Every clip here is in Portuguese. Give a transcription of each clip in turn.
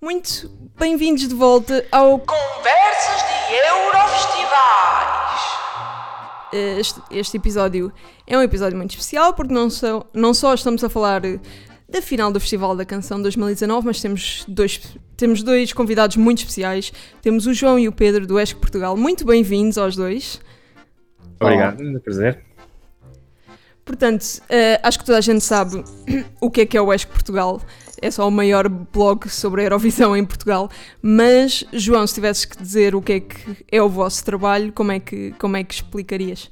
Muito bem-vindos de volta ao Conversas de Eurofestivais. este, este episódio é um episódio muito especial porque não só, não só estamos a falar da final do Festival da Canção 2019, mas temos dois, temos dois convidados muito especiais. Temos o João e o Pedro do ESC Portugal. Muito bem-vindos aos dois. Obrigado, é um prazer. Portanto, uh, acho que toda a gente sabe o que é que é o ESC Portugal. É só o maior blog sobre a Eurovisão em Portugal. Mas, João, se tivesses que dizer o que é que é o vosso trabalho, como é que, como é que explicarias?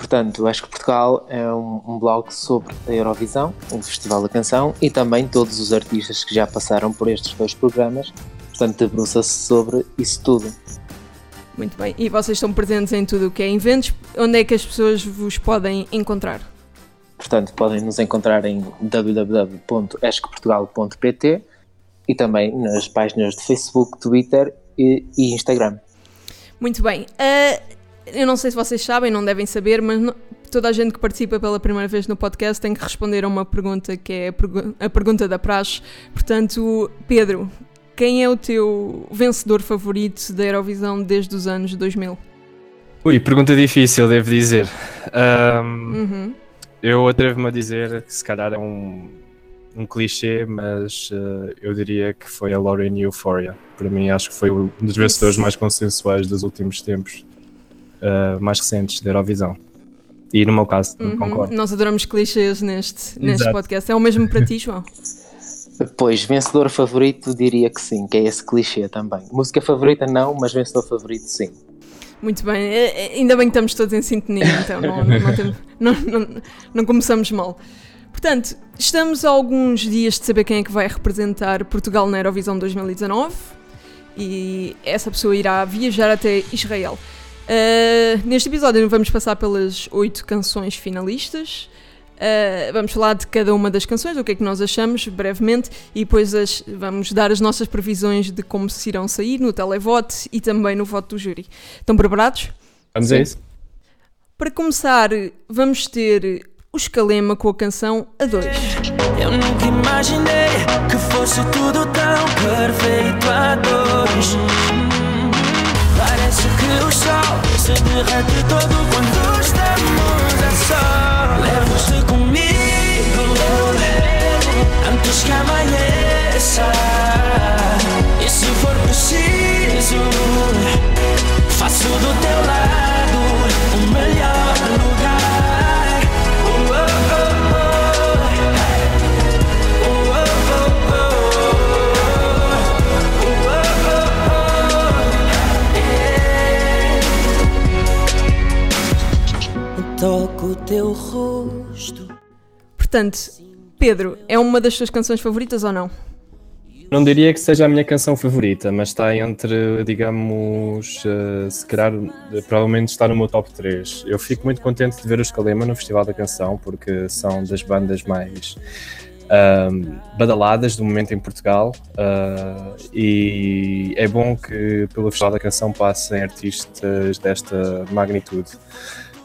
Portanto, acho que Portugal é um, um, blog sobre a Eurovisão, o Festival da Canção e também todos os artistas que já passaram por estes dois programas. Portanto, debruça-se sobre isso tudo. Muito bem. E vocês estão presentes em tudo o que é eventos. Onde é que as pessoas vos podem encontrar? Portanto, podem nos encontrar em www.esqueportugal.pt e também nas páginas de Facebook, Twitter e, e Instagram. Muito bem. Uh, eu não sei se vocês sabem, não devem saber, mas não, toda a gente que participa pela primeira vez no podcast tem que responder a uma pergunta que é a, pergu a pergunta da praxe. Portanto, Pedro, quem é o teu vencedor favorito da Eurovisão desde os anos 2000? Ui, pergunta difícil, devo dizer. Um, uhum. Eu atrevo-me a dizer que se calhar é um, um clichê, mas uh, eu diria que foi a Lauren Euphoria. Para mim, acho que foi um dos vencedores mais consensuais dos últimos tempos, uh, mais recentes da Eurovisão. E no meu caso, uhum. concordo. Nós adoramos clichês neste, neste podcast. É o mesmo para ti, João? Pois, vencedor favorito diria que sim, que é esse clichê também. Música favorita não, mas vencedor favorito sim. Muito bem, é, é, ainda bem que estamos todos em sintonia, então não, não, não, não começamos mal. Portanto, estamos a alguns dias de saber quem é que vai representar Portugal na Eurovisão 2019 e essa pessoa irá viajar até Israel. Uh, neste episódio vamos passar pelas oito canções finalistas Uh, vamos falar de cada uma das canções, o que é que nós achamos, brevemente, e depois as, vamos dar as nossas previsões de como se irão sair no televote e também no voto do júri. Estão preparados? Vamos a isso. Para começar, vamos ter o Escalema com a canção A 2. Eu nunca imaginei que fosse tudo tão perfeito a dois. Parece que o sol se derrete todo quando estamos a sol. Levo-se comigo antes que amanheça. E se for preciso, faço do teu lado o melhor toco o teu rosto. Portanto, Pedro, é uma das tuas canções favoritas ou não? Não diria que seja a minha canção favorita, mas está entre, digamos, uh, se calhar, provavelmente está no meu top 3. Eu fico muito contente de ver os Calema no Festival da Canção, porque são das bandas mais uh, badaladas do momento em Portugal uh, e é bom que pelo Festival da Canção passem artistas desta magnitude.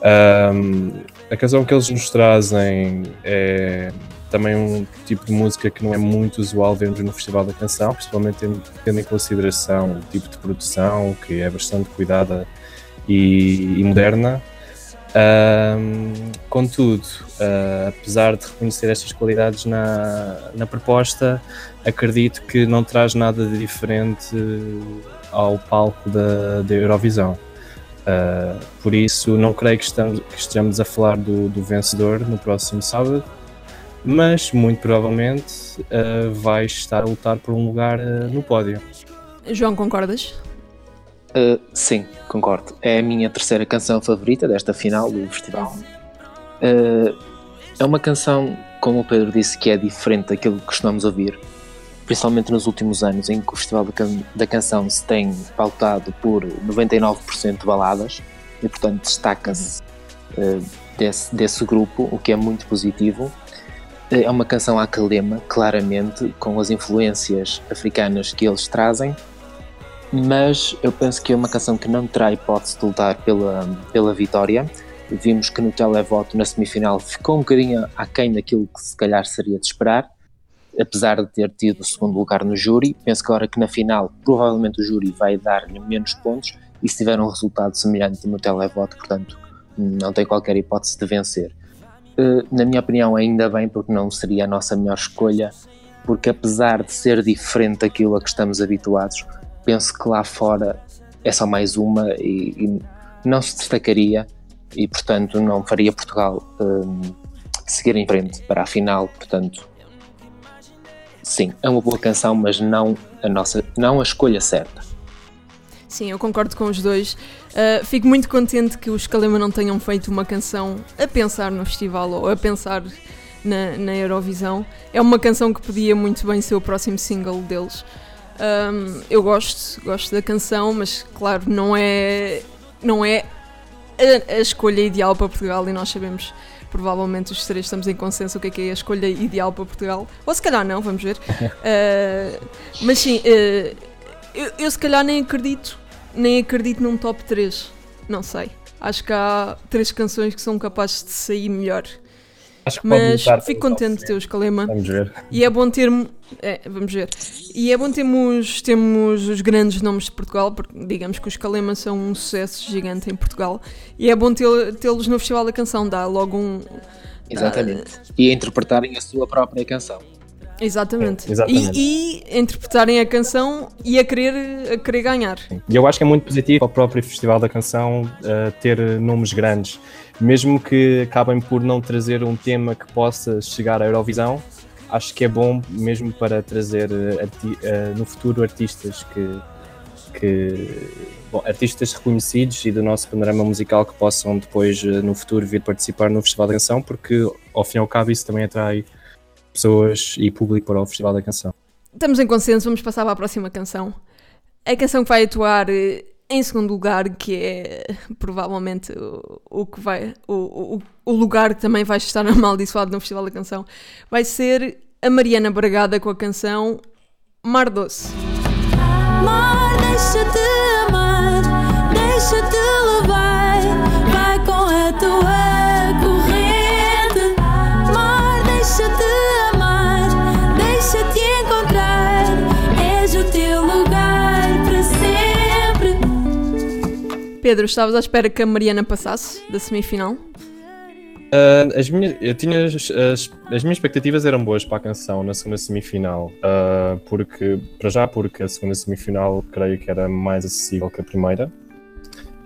Um, a canção que eles nos trazem é também um tipo de música que não é muito usual vermos no Festival da Canção, principalmente tendo, em consideração o tipo de produção, que é bastante cuidada e, e moderna. Um, contudo, uh, apesar de reconhecer estas qualidades na, na proposta, acredito que não traz nada de diferente ao palco da, da Eurovisão. Uh, por isso, não creio que, estamos, que estejamos a falar do, do, vencedor no próximo sábado, mas muito provavelmente uh, vai estar a lutar por um lugar uh, no pódio. João, concordas? sim, concordo. É a minha terceira canção favorita desta final do festival. é uma canção, como o Pedro disse, que é diferente daquilo que costumamos ouvir principalmente nos últimos anos, em que o Festival da, Can da Canção se tem pautado por 99% de baladas e, portanto, destaca-se uh, desse, desse grupo, o que é muito positivo. Uh, é uma canção à claramente, com as influências africanas que eles trazem, mas eu penso que é uma canção que não terá hipótese de lutar pela, pela vitória. Vimos que no televoto, na semifinal, ficou um bocadinho aquém daquilo que se calhar seria de esperar apesar de ter tido o segundo lugar no júri, penso que agora que na final provavelmente o júri vai dar-lhe menos pontos e se tiver um resultado semelhante no televoto, portanto não tem qualquer hipótese de vencer. Uh, na minha opinião, ainda bem, porque não seria a nossa melhor escolha, porque apesar de ser diferente daquilo a que estamos habituados, penso que lá fora é só mais uma e, e não se destacaria e, portanto, não faria Portugal um, seguir em frente para a final. Portanto, sim, é uma boa canção, mas não a nossa, não a escolha certa. Sim, eu concordo com os dois. Uh, fico muito contente que os Kalema não tenham feito uma canção a pensar no festival ou a pensar na, na Eurovisão. É uma canção que podia muito bem ser o próximo single deles. Um, eu gosto, gosto da canção, mas claro, não é, não é a, a, escolha ideal para Portugal e nós sabemos, provavelmente os três estamos em consenso o que é, que é a escolha ideal para Portugal. Ou se calhar não, vamos ver. Uh, mas sim, uh, eu, eu se calhar nem acredito, nem acredito num top 3. Não sei. Acho que há três canções que são capazes de sair melhor. Mas fico contente de ter os Kalema. Vamos ver. E é bom ter. É, vamos ver. E é bom termos, termos os grandes nomes de Portugal, porque digamos que os Kalema são um sucesso gigante em Portugal. E é bom tê-los no Festival da Canção, dá logo um. Exatamente. Uh, e interpretarem a sua própria canção. Exatamente. É, exatamente. E, e, interpretarem a canção e a querer, a querer ganhar. E eu acho que é muito positivo ao próprio Festival da Canção uh, ter nomes grandes mesmo que acabem por não trazer um tema que possa chegar à Eurovisão, acho que é bom mesmo para trazer uh, no futuro artistas que, que bom, artistas reconhecidos e do nosso panorama musical que possam depois uh, no futuro vir participar no Festival da Canção, porque ao fim e ao cabo isso também atrai pessoas e público para o Festival da Canção. Estamos em consenso, vamos passar para a próxima canção. A canção que vai atuar em segundo lugar, que é provavelmente o, o que vai. O, o, o, lugar que também vai estar amaldiçoado no Festival da Canção, vai ser a Mariana Bragada com a canção Mar Doce. Mar, deixa-te amar, deixa-te levar, vai com a tua corrente. Mar, deixa-te amar, deixa-te encontrar, és o teu lugar para sempre. Pedro, estavas à espera que a Mariana passasse da semifinal? Uh, as minhas, eu tinha as, as, as, minhas expectativas eram boas para a canção na segunda semifinal, uh, porque para já porque a segunda semifinal creio que era mais acessível que a primeira.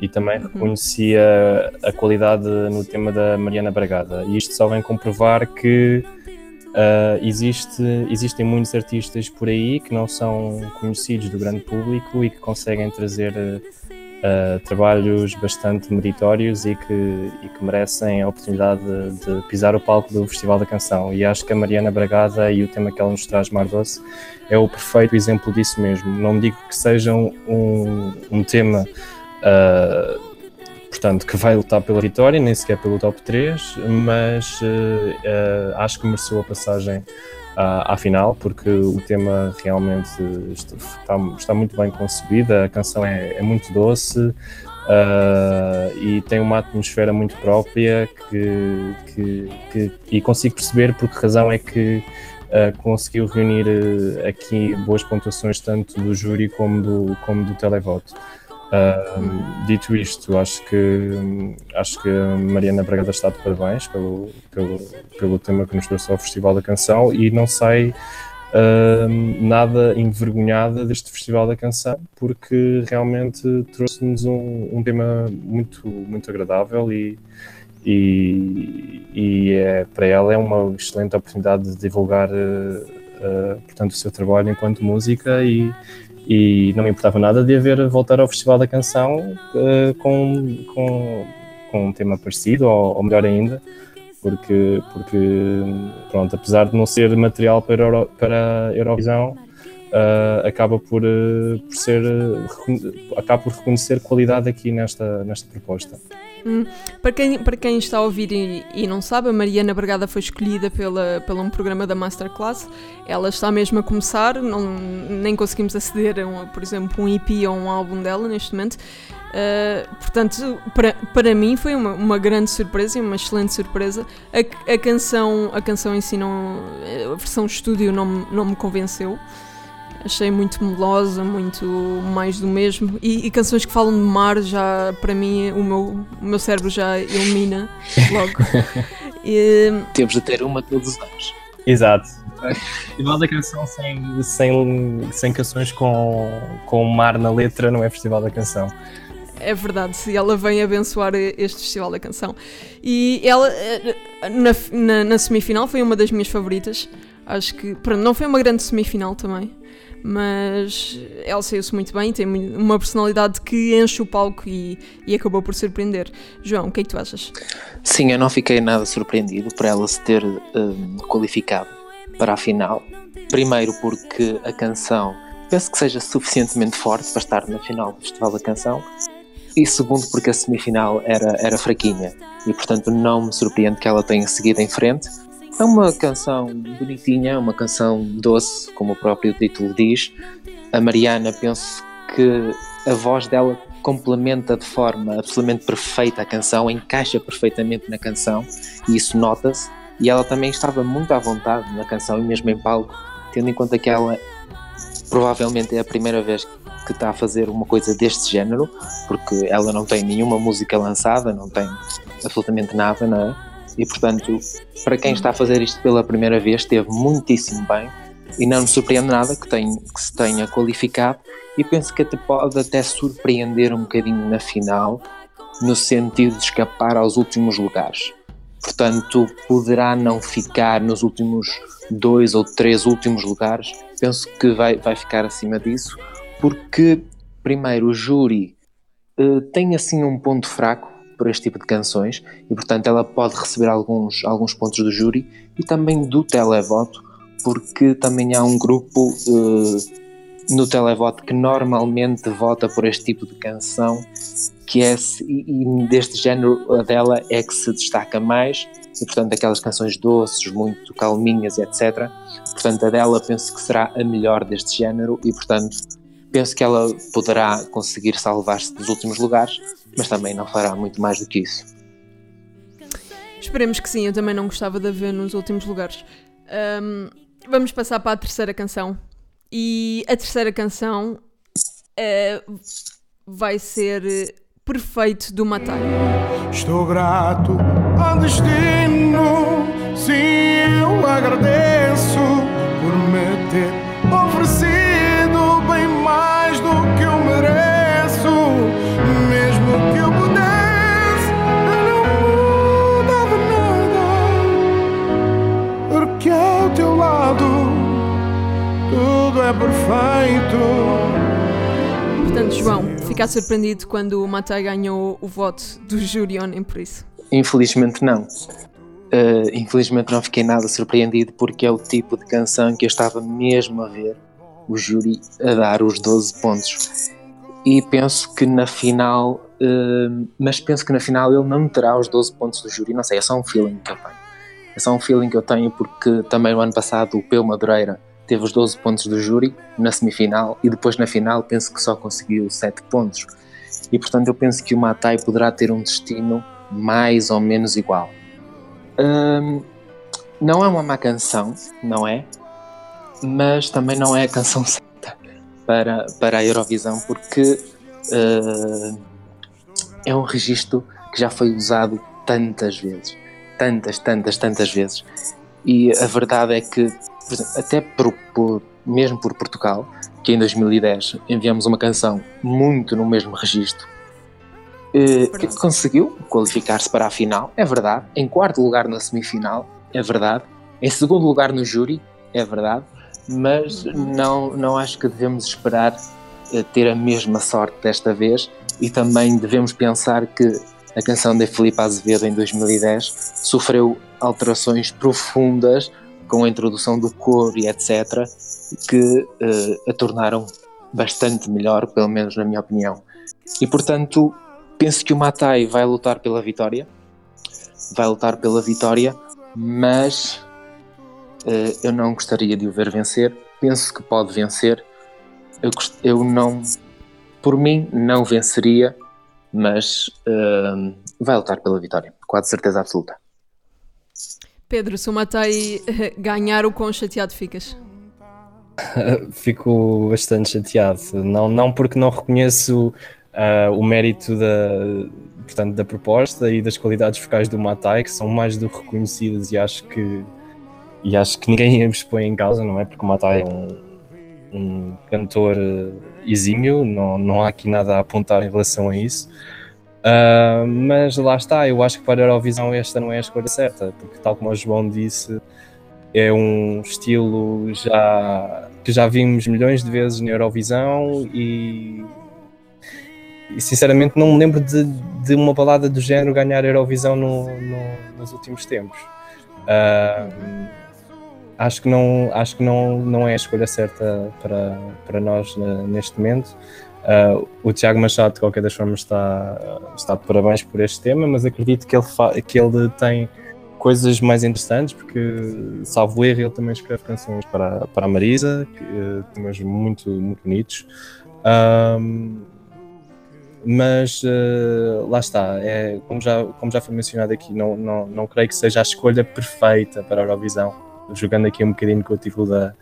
E também uhum. reconhecia a qualidade no tema da Mariana Bragada. E isto só vem comprovar que uh, existe, existem muitos artistas por aí que não são conhecidos do grande público e que conseguem trazer uh, trabalhos bastante meritórios e que, e que merecem a oportunidade de, de, pisar o palco do Festival da Canção. E acho que a Mariana Bragada e o tema que ela nos traz, Mar Doce, é o perfeito exemplo disso mesmo. Não digo que seja um, um tema. Uh, portanto, que vai lutar pela vitória, nem sequer pelo top 3, mas uh, acho que mereceu a passagem à, à, final, porque o tema realmente está, está muito bem concebido, a canção é, é muito doce uh, e tem uma atmosfera muito própria que, que, que, e consigo perceber por que razão é que uh, conseguiu reunir uh, aqui boas pontuações tanto do júri como do, como do televoto. Uh, dito isto, acho que, acho que a Mariana Bragada está de parabéns pelo, pelo, pelo tema que nos trouxe ao Festival da Canção e não sai uh, nada envergonhada deste Festival da Canção porque realmente trouxe-nos um, um, tema muito, muito agradável e, e, e é, para ela é uma excelente oportunidade de divulgar uh, portanto, o seu trabalho enquanto música e, e não me importava nada de haver voltar ao Festival da Canção uh, com, com, com um tema parecido, ou, ou, melhor ainda, porque, porque, pronto, apesar de não ser material para, Euro, para a Eurovisão, uh, acaba por, uh, por ser acaba por reconhecer qualidade aqui nesta, nesta proposta. Hum. Para, quem, para quem está a ouvir e, e, não sabe, a Mariana Bragada foi escolhida pela, pelo um programa da Masterclass. Ela está mesmo a começar, não, nem conseguimos aceder a, por exemplo, um EP ou um álbum dela neste momento. Uh, portanto, para, para mim foi uma, uma grande surpresa e uma excelente surpresa. A, a, canção, a canção em si, não, a versão estúdio não, não me convenceu. Achei muito melosa, muito mais do mesmo. E, e, canções que falam de mar, já para mim, o meu, o meu cérebro já ilumina logo. e, Temos de ter uma todos os anos. Exato. Festival da canção sem, sem, sem canções com, com mar na letra não é Festival da canção. É verdade, ela vem abençoar este Festival da Canção. E ela, na, na, na, semifinal, foi uma das minhas favoritas. Acho que, pronto, não foi uma grande semifinal também, mas ela saiu-se muito bem, tem uma personalidade que enche o palco e, e acabou por surpreender. João, o que é que tu achas? Sim, eu não fiquei nada surpreendido por ela se ter um, qualificado para a final. Primeiro porque a canção penso que seja suficientemente forte para estar na final do Festival da Canção e segundo porque a semifinal era, era fraquinha e portanto não me surpreende que ela tenha seguido em frente. É uma canção bonitinha, uma canção doce, como o próprio título diz. A Mariana, penso que a voz dela complementa de forma absolutamente perfeita a canção, encaixa perfeitamente na canção e isso nota-se. E ela também estava muito à vontade na canção e mesmo em palco, tendo em conta que ela provavelmente é a primeira vez que está a fazer uma coisa deste género, porque ela não tem nenhuma música lançada, não tem absolutamente nada, não é? E portanto, para quem está a fazer isto pela primeira vez, esteve muitíssimo bem e não me surpreende nada que, que se tenha qualificado e penso que até pode até surpreender um bocadinho na final, no sentido de escapar aos últimos lugares. Portanto, poderá não ficar nos últimos dois ou três últimos lugares. Penso que vai, vai ficar acima disso, porque, primeiro, o júri uh, tem assim um ponto fraco para este tipo de canções e, portanto, ela pode receber alguns, alguns pontos do júri e também do televoto, porque também há um grupo uh, no televoto que normalmente vota por este tipo de canção que é e, e deste género a dela é que se destaca mais e portanto aquelas canções doces, muito calminhas, etc. Portanto a dela penso que será a melhor deste género e portanto penso que ela poderá conseguir salvar-se dos últimos lugares, mas também não fará muito mais do que isso. Esperemos que sim, eu também não gostava de a ver nos últimos lugares. Um, vamos passar para a terceira canção. E a terceira canção uh, vai ser Perfeito do Matai. Estou grato ao destino, sim, eu agradeço é perfeito. Portanto, João, ficar surpreendido quando o Matai ganhou o voto do júri nem por isso? Infelizmente não. Uh, infelizmente não fiquei nada surpreendido porque é o tipo de canção que eu estava mesmo a ver o júri a dar os 12 pontos. E penso que na final, uh, mas penso que na final ele não terá os 12 pontos do júri, não sei, é só um feeling que eu tenho. É só um feeling que eu tenho porque também no ano passado o Peu Madureira teve os 12 pontos do júri na semifinal e depois na final penso que só conseguiu 7 pontos. E portanto eu penso que o Matai poderá ter um destino mais ou menos igual. Hum, não é uma má canção, não é? Mas também não é a canção certa para, para a Eurovisão porque uh, é um registro que já foi usado tantas vezes. Tantas, tantas, tantas vezes. E a verdade é que por exemplo, até por, por, mesmo por Portugal, que em 2010 enviamos uma canção muito no mesmo registro, eh, que conseguiu qualificar-se para a final, é verdade. Em quarto lugar na semifinal, é verdade. Em segundo lugar no júri, é verdade. Mas não, não acho que devemos esperar eh, ter a mesma sorte desta vez e também devemos pensar que a canção de Filipe Azevedo em 2010 sofreu alterações profundas com a introdução do coro e etc., que uh, a tornaram bastante melhor, pelo menos na minha opinião. E portanto, penso que o Matai vai lutar pela vitória, vai lutar pela vitória, mas uh, eu não gostaria de o ver vencer. Penso que pode vencer. Eu, eu não, por mim, não venceria, mas uh, vai lutar pela vitória, quase certeza absoluta. Pedro, se o Matai eh, ganhar, o quão chateado ficas? Fico bastante chateado. Não, não porque não reconheço uh, o mérito da, portanto, da proposta e das qualidades vocais do Matai, que são mais do que reconhecidas e acho que, e acho que ninguém as põe em causa, não é? Porque o Matai é um, um cantor eh, exímio, não, não há aqui nada a apontar em relação a isso. Uh, mas lá está, eu acho que para a Eurovisão esta não é a escolha certa, porque tal como o João disse, é um estilo já que já vimos milhões de vezes na Eurovisão e, e sinceramente não me lembro de, de, uma balada do género ganhar a Eurovisão no, no, nos últimos tempos. Uh, acho que não acho que não não é a escolha certa para para nós neste momento Uh, o Tiago Machado, de qualquer das formas, está, está de parabéns por este tema, mas acredito que ele, que ele tem coisas mais interessantes, porque, salvo erro, ele também escreve canções para, para a Marisa, que, uh, temas muito, muito bonitos. Mas uh, lá está, é, como, já, como já foi mencionado aqui, não, não, não creio que seja a escolha perfeita para a Eurovisão, jogando aqui um bocadinho com o título da,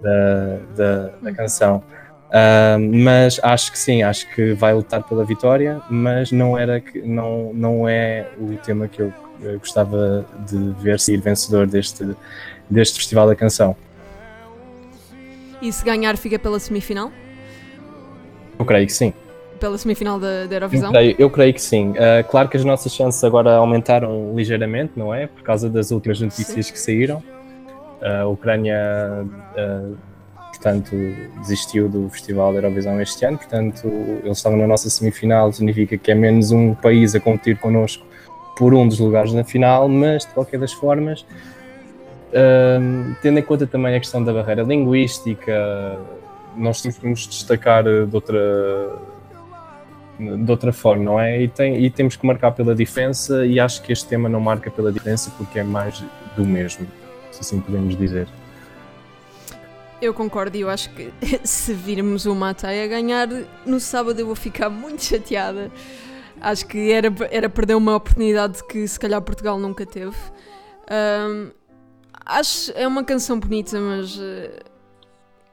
da, da, da canção. Uh, mas acho que sim, acho que vai lutar pela vitória, mas não era que não, não é o tema que eu, gostava de ver sair vencedor deste, deste Festival da Canção. E se ganhar fica pela semifinal? Eu creio que sim. Pela semifinal da, da Eurovisão? Eu creio, eu creio que sim. Uh, claro que as nossas chances agora aumentaram ligeiramente, não é? Por causa das últimas notícias sim. que saíram. Uh, a Ucrânia uh, portanto, desistiu do Festival da Eurovisão este ano, portanto, eles estavam na nossa semifinal, significa que é menos um país a competir connosco por um dos lugares na final, mas de qualquer das formas, um, tendo em conta também a questão da barreira linguística, nós temos que nos destacar de outra, de outra forma, não é? E, tem, e temos que marcar pela diferença, e acho que este tema não marca pela diferença porque é mais do mesmo, se assim podemos dizer. Eu concordo e eu acho que se virmos o Matai a ganhar no sábado eu vou ficar muito chateada. Acho que era, era perder uma oportunidade que se calhar Portugal nunca teve. Um, acho é uma canção bonita, mas uh,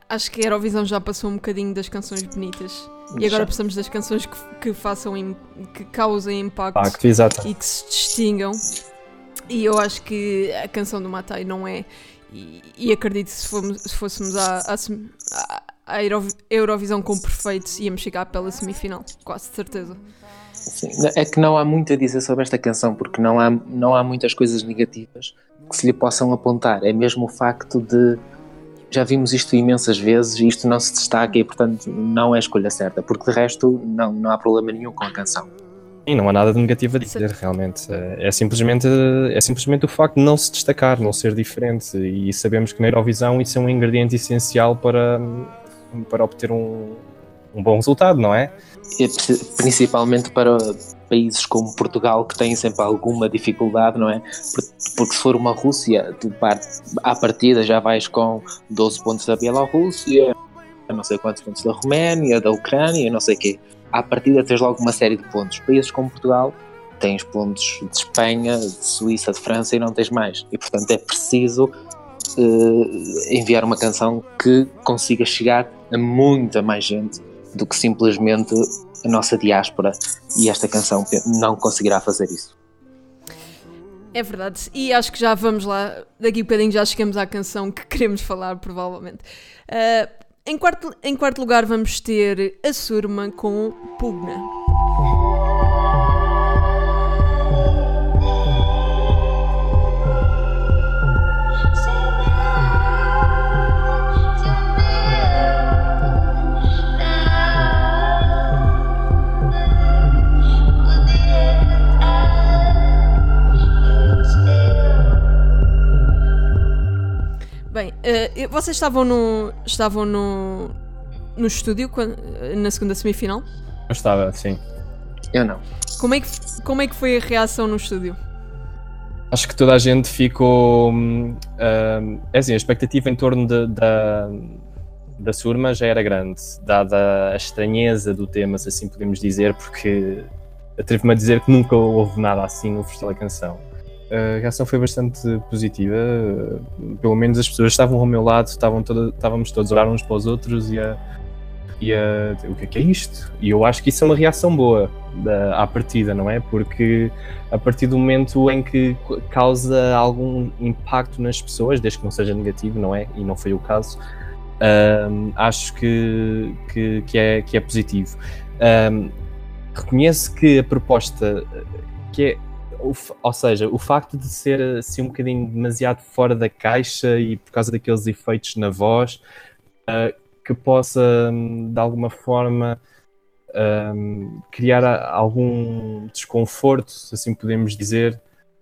acho que a Eurovisão já passou um bocadinho das canções bonitas. E agora precisamos das canções que, que façam, que causem impacto, impacto e que se distingam. E eu acho que a canção do Matai não é. E, acredito que se, fomos, se fôssemos à, à, à Eurovisão com perfeitos, íamos chegar pela semifinal, quase certeza. Sim, é que não há muito a dizer sobre esta canção, porque não há, não há muitas coisas negativas que se lhe possam apontar. É mesmo o facto de. Já vimos isto imensas vezes e isto não se destaca e, portanto, não é a escolha certa, porque de resto não, não há problema nenhum com a canção. E não há nada de negativo a dizer, realmente. É, é, simplesmente, é simplesmente o facto de não se destacar, não ser diferente. E sabemos que na Eurovisão isso é um ingrediente essencial para, para obter um, um bom resultado, não é? Principalmente para países como Portugal, que têm sempre alguma dificuldade, não é? Porque se for uma Rússia, tu part, à partida já vais com 12 pontos da Bielorrússia, não sei quantos pontos da Roménia, da Ucrânia, não sei o quê à partida tens logo uma série de pontos. Países como Portugal tens pontos de Espanha, de Suíça, de França e não tens mais. E portanto é preciso uh, enviar uma canção que consiga chegar a muita mais gente do que simplesmente a nossa diáspora e esta canção não conseguirá fazer isso. É verdade, e acho que já vamos lá, daqui a um bocadinho já chegamos à canção que queremos falar, provavelmente. Uh, em quarto, em quarto lugar, vamos ter a Surma com Pugna. Eh, vocês estavam no. estavam no. no estúdio quando- na segunda semifinal? Eu estava, sim. Eu não. Como é, que, como é que foi a reação no estúdio? Acho que toda a gente ficou. hum, é assim, a expectativa em torno de- da, da Surma já era grande, dada a estranheza do tema, se assim podemos dizer, porque atrevo-me a dizer que nunca houve nada assim no Festival da Canção. A reação foi bastante positiva, pelo menos as pessoas estavam ao meu lado, estavam toda, estávamos todos a olhar uns para os outros e a, e a o que é que é isto? E eu acho que isso é uma reação boa da, à partida, não é? Porque a partir do momento em que causa algum impacto nas pessoas, desde que não seja negativo, não é? E não foi o caso, hum, acho que, que, que é, que é positivo. Hum, reconheço que a proposta, que é, ou seja, o facto de ser assim um bocadinho demasiado fora da caixa e por causa daqueles efeitos na voz, eh, que possa hum, de alguma forma um, criar algum desconforto, se assim podemos dizer,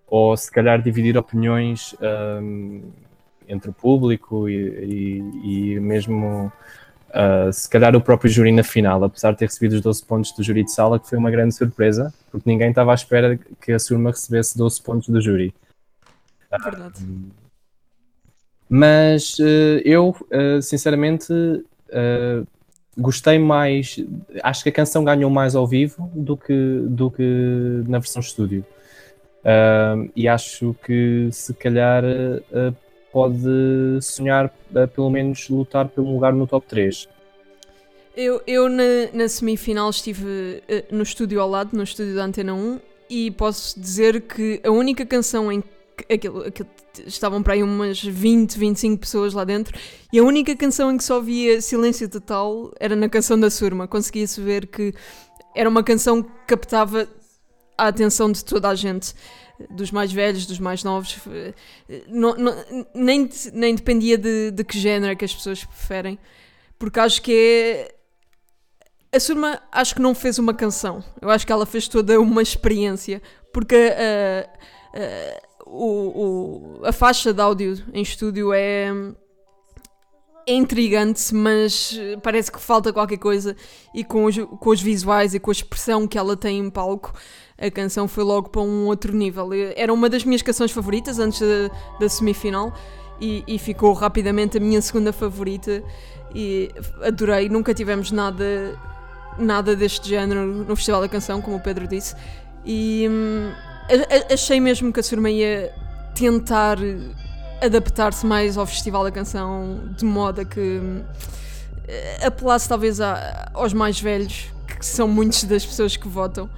ou se calhar dividir opiniões um, entre o público e, e- e mesmo uh, se calhar o próprio júri na final, apesar de ter recebido os 12 pontos do júri de sala, que foi uma grande surpresa, porque ninguém estava à espera que a Surma recebesse 12 pontos do júri. Verdade. Mas eh, eu, sinceramente, gostei mais. Acho que a canção ganhou mais ao vivo do que, do que na versão estúdio. E acho que se calhar pode sonhar, eh, pelo menos, lutar pelo lugar no top 3. Eu, eu na, na semifinal estive eh, no estúdio ao lado, no estúdio da Antena 1, e posso dizer que a única canção em que aquilo, aquilo- estavam para aí umas 20, 25 pessoas lá dentro, e a única canção em que só via silêncio total era na canção da Surma. Conseguia-se ver que era uma canção que captava a atenção de toda a gente. Dos mais velhos, dos mais novos, eh, não- não- nem, nem dependia de, de que género é que as pessoas preferem, porque acho que é a Surma acho que não fez uma canção. Eu acho que ela fez toda uma experiência. Porque uh, uh, o, o- a faixa de áudio em estúdio é, é intrigante, mas parece que falta qualquer coisa. E com os, com os visuais e com a expressão que ela tem em palco, a canção foi logo para um outro nível. Era uma das minhas canções favoritas antes da, semifinal. E, e ficou rapidamente a minha segunda favorita e adorei, nunca tivemos nada nada deste género no Festival da Canção, como o Pedro disse, e hum, achei mesmo que a Surma ia tentar adaptar-se mais ao Festival da Canção de modo a que hum, apelasse talvez a- aos mais velhos, que são muitas das pessoas que votam.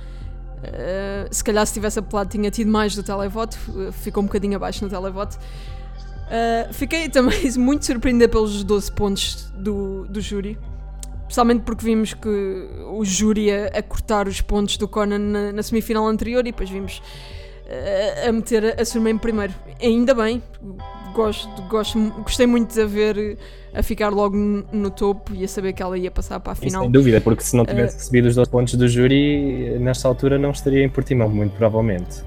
Uh, se calhar se tivesse apelado tinha tido mais do televoto, uh, ficou um bocadinho abaixo no televoto. Uh, fiquei também muito surpreendida pelos 12 pontos do, do júri. Especialmente porque vimos que o júri a, a cortar os pontos do Conan na, na semifinal anterior e depois vimos uh, a meter a, em primeiro. Ainda bem, gosto, gosto, gostei muito de a ver a ficar logo no, topo e a saber que ela ia passar para a E final. sem dúvida, porque se não tivesse recebido os 12 pontos do júri, nesta altura não estaria em Portimão, muito provavelmente.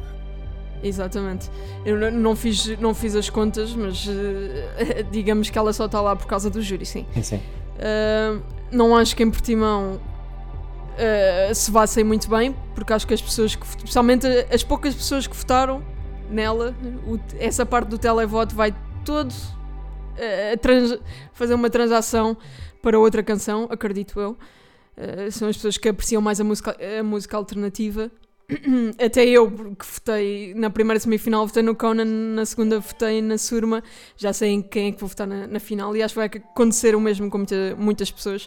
Exatamente. Eu não- fiz, não fiz as contas, mas eh, digamos que ela só está lá por causa do júri, sim. Sim. Uh, não acho que em Portimão uh, se sair muito bem, porque acho que as pessoas, que, especialmente as poucas pessoas que votaram nela, o- essa parte do televoto vai todo uh, trans- fazer uma transação para outra canção, acredito eu. Uh, são as pessoas que apreciam mais a música, a música alternativa. Até eu, que votei na primeira semifinal, votei no Conan, na segunda votei na Surma, já sei em quem é que vou votar na, na final e acho que vai acontecer o mesmo com muita- muitas pessoas.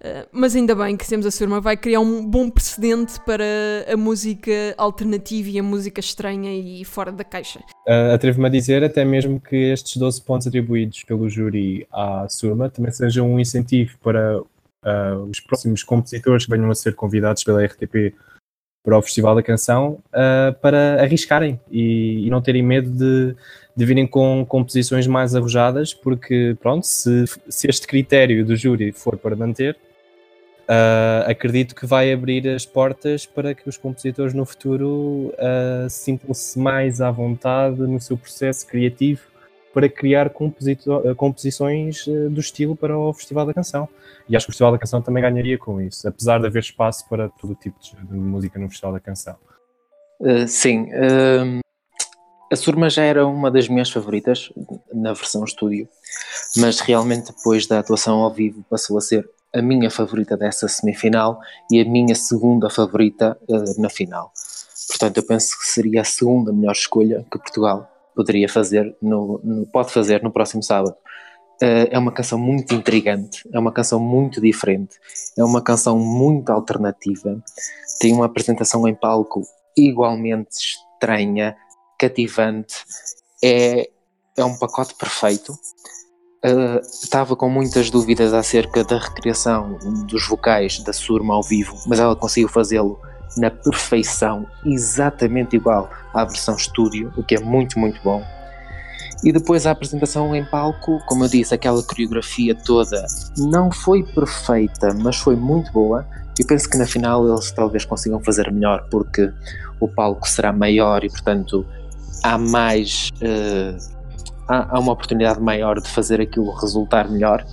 Uh, mas ainda bem que temos a Surma, vai criar um bom precedente para a música alternativa e a música estranha e fora da caixa. Uh, Atrevo-me a dizer até mesmo que estes 12 pontos atribuídos pelo júri à Surma também sejam um incentivo para uh, os próximos compositores que venham a ser convidados pela RTP para o Festival da Canção uh, para arriscarem e, e não terem medo de, de virem com composições mais arrojadas, porque pronto, se, se este critério do júri for para manter, uh, acredito que vai abrir as portas para que os compositores no futuro uh, sintam-se mais à vontade no seu processo criativo para criar eh, composições do estilo para o Festival da Canção. E acho que o Festival da Canção também ganharia com isso, apesar de haver espaço para todo tipo de de música no Festival da Canção. Sim, a Surma já era uma das minhas favoritas na versão estúdio, mas realmente depois da atuação ao vivo passou a ser a minha favorita dessa semifinal e a minha segunda favorita uh, na final. Portanto, eu penso que seria a segunda melhor escolha que Portugal poderia fazer, no, no- pode fazer no próximo sábado. Uh, é uma canção muito intrigante, é uma canção muito diferente, é uma canção muito alternativa, tem uma apresentação em palco igualmente estranha, cativante, é, é um pacote perfeito. Uh, estava com muitas dúvidas acerca da recriação dos vocais da Surma ao vivo, mas ela conseguiu fazê-lo na perfeição, exatamente igual à versão estúdio, o que é muito, muito bom. E depois a apresentação em palco, como eu disse, aquela coreografia toda não foi perfeita, mas foi muito boa. E penso que na final eles talvez consigam fazer melhor, porque o palco será maior e, portanto, há mais. eh, há, há uma oportunidade maior de fazer aquilo resultar melhor.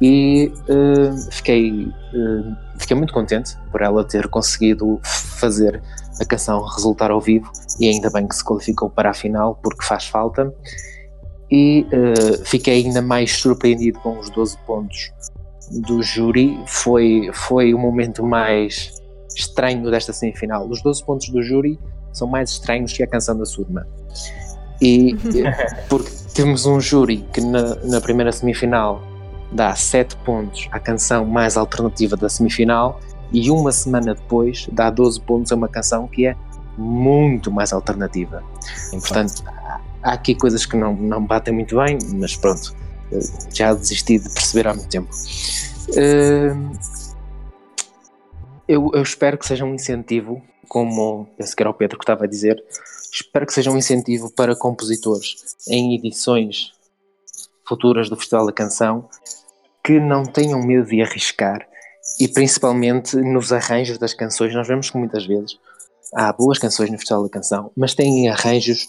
E eh, fiquei, eh, fiquei muito contente por ela ter conseguido fazer a canção resultar ao vivo e ainda bem que se qualificou para a final porque faz falta. E eh, fiquei ainda mais surpreendido com os 12 pontos do júri. Foi, foi o momento mais estranho desta semifinal. Os 12 pontos do júri são mais estranhos que a canção da Surma. E eh, porque temos um júri que na, na primeira semifinal dá 7 pontos à canção mais alternativa da semifinal e uma semana depois dá 12 pontos a uma canção que é muito mais alternativa. Portanto, há- há aqui coisas que não, não batem muito bem, mas pronto, eh, já desisti de perceber há muito tempo. Eh, Eu, eu espero que seja um incentivo, como penso que era o Pedro que estava a dizer, espero que seja um incentivo para compositores em edições futuras do Festival da Canção que não tenham medo de arriscar e principalmente nos arranjos das canções. Nós vemos que muitas vezes há boas canções no Festival da Canção, mas têm arranjos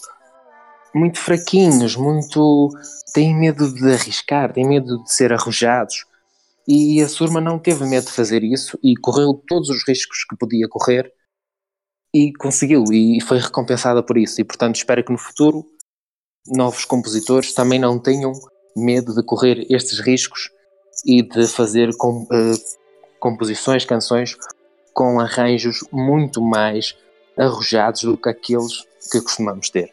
muito fraquinhos, muito têm medo de arriscar, têm medo de ser arrojados. E a Surma não teve medo de fazer isso e correu todos os riscos que podia correr e conseguiu e foi recompensada por isso. E portanto espero que no futuro novos compositores também não tenham medo de correr estes riscos e de fazer com, eh, composições, canções com arranjos muito mais arrojados do que aqueles que costumamos ter.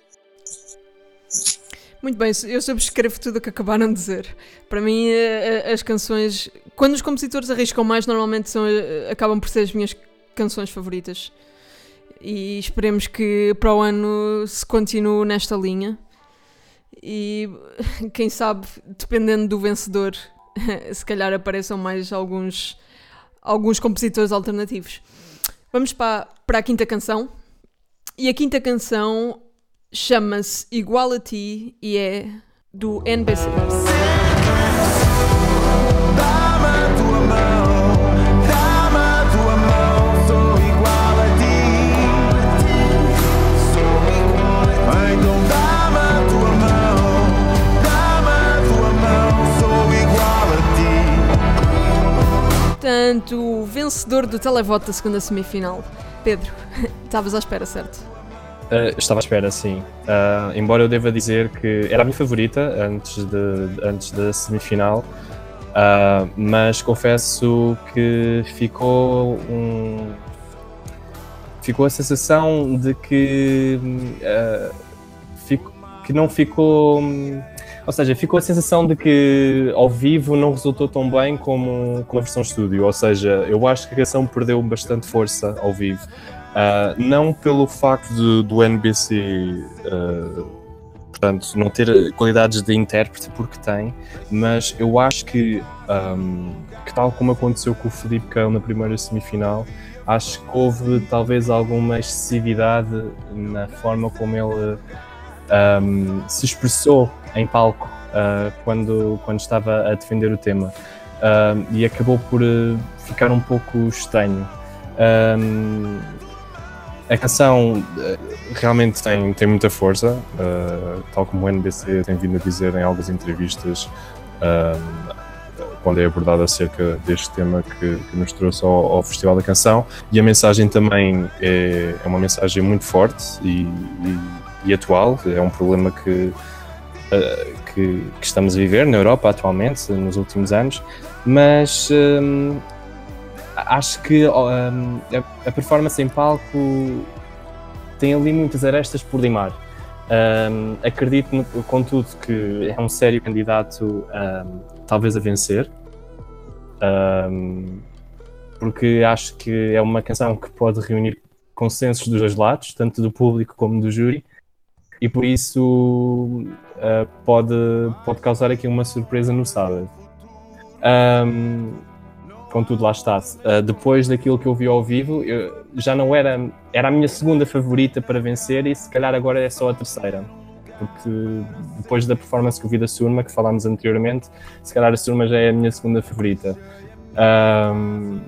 Muito bem, eu subscrevo tudo o que acabaram de dizer. Para mim, eh, eh, as canções. Quando os compositores arriscam mais, normalmente são, acabam por ser as minhas canções favoritas. E esperemos que para o ano se continue nesta linha. E quem sabe, dependendo do vencedor, se calhar apareçam mais alguns, alguns compositores alternativos. Vamos para, para a quinta canção. E a quinta canção chama-se Equality e é do NBC. Portanto, o vencedor do televoto da segunda semifinal. Pedro, estavas à espera, certo? Uh, estava à espera, sim. Uh, embora eu deva dizer que era a minha favorita antes, de, antes da semifinal, uh, mas confesso que ficou um. Ficou a sensação de que. fico- que não ficou. Ou seja, ficou a sensação de que ao vivo não resultou tão bem como, como a versão estúdio. Ou seja, eu acho que a canção perdeu bastante força ao vivo. Uh, não pelo facto de- do NBC uh, portanto, não ter qualidades de intérprete, porque tem, mas eu acho que, um, que tal como aconteceu com o Felipe Cão na primeira semifinal, acho que houve talvez alguma excessividade na forma como ele um, se expressou em palco uh, quando, quando estava a defender o tema. Um, e acabou por uh, ficar um pouco estranho. A canção realmente tem, tem muita força, tal como o NBC tem vindo a dizer em algumas entrevistas, quando é abordado acerca deste tema que, que nos trouxe ao, ao Festival da Canção. E a mensagem também é, é uma mensagem muito forte e, e- e atual, é um problema que, que, que estamos a viver na Europa atualmente, nos últimos anos, mas hum, acho que hum, a, a performance em palco tem ali muitas arestas por limar. Hum, acredito, contudo, que é um sério candidato hum, talvez a vencer, Hum, porque acho que é uma canção que pode reunir consensos dos dois lados, tanto do público como do júri, e por isso uh, pode, pode causar aqui uma surpresa no sábado. Um, contudo, lá está. Uh, depois daquilo que eu vi ao vivo, eu- já não era. Era a minha segunda favorita para vencer e se calhar agora é só a terceira. Porque depois da performance que eu vi da Surma, que falámos anteriormente, se calhar a Surma já é a minha segunda favorita. Um,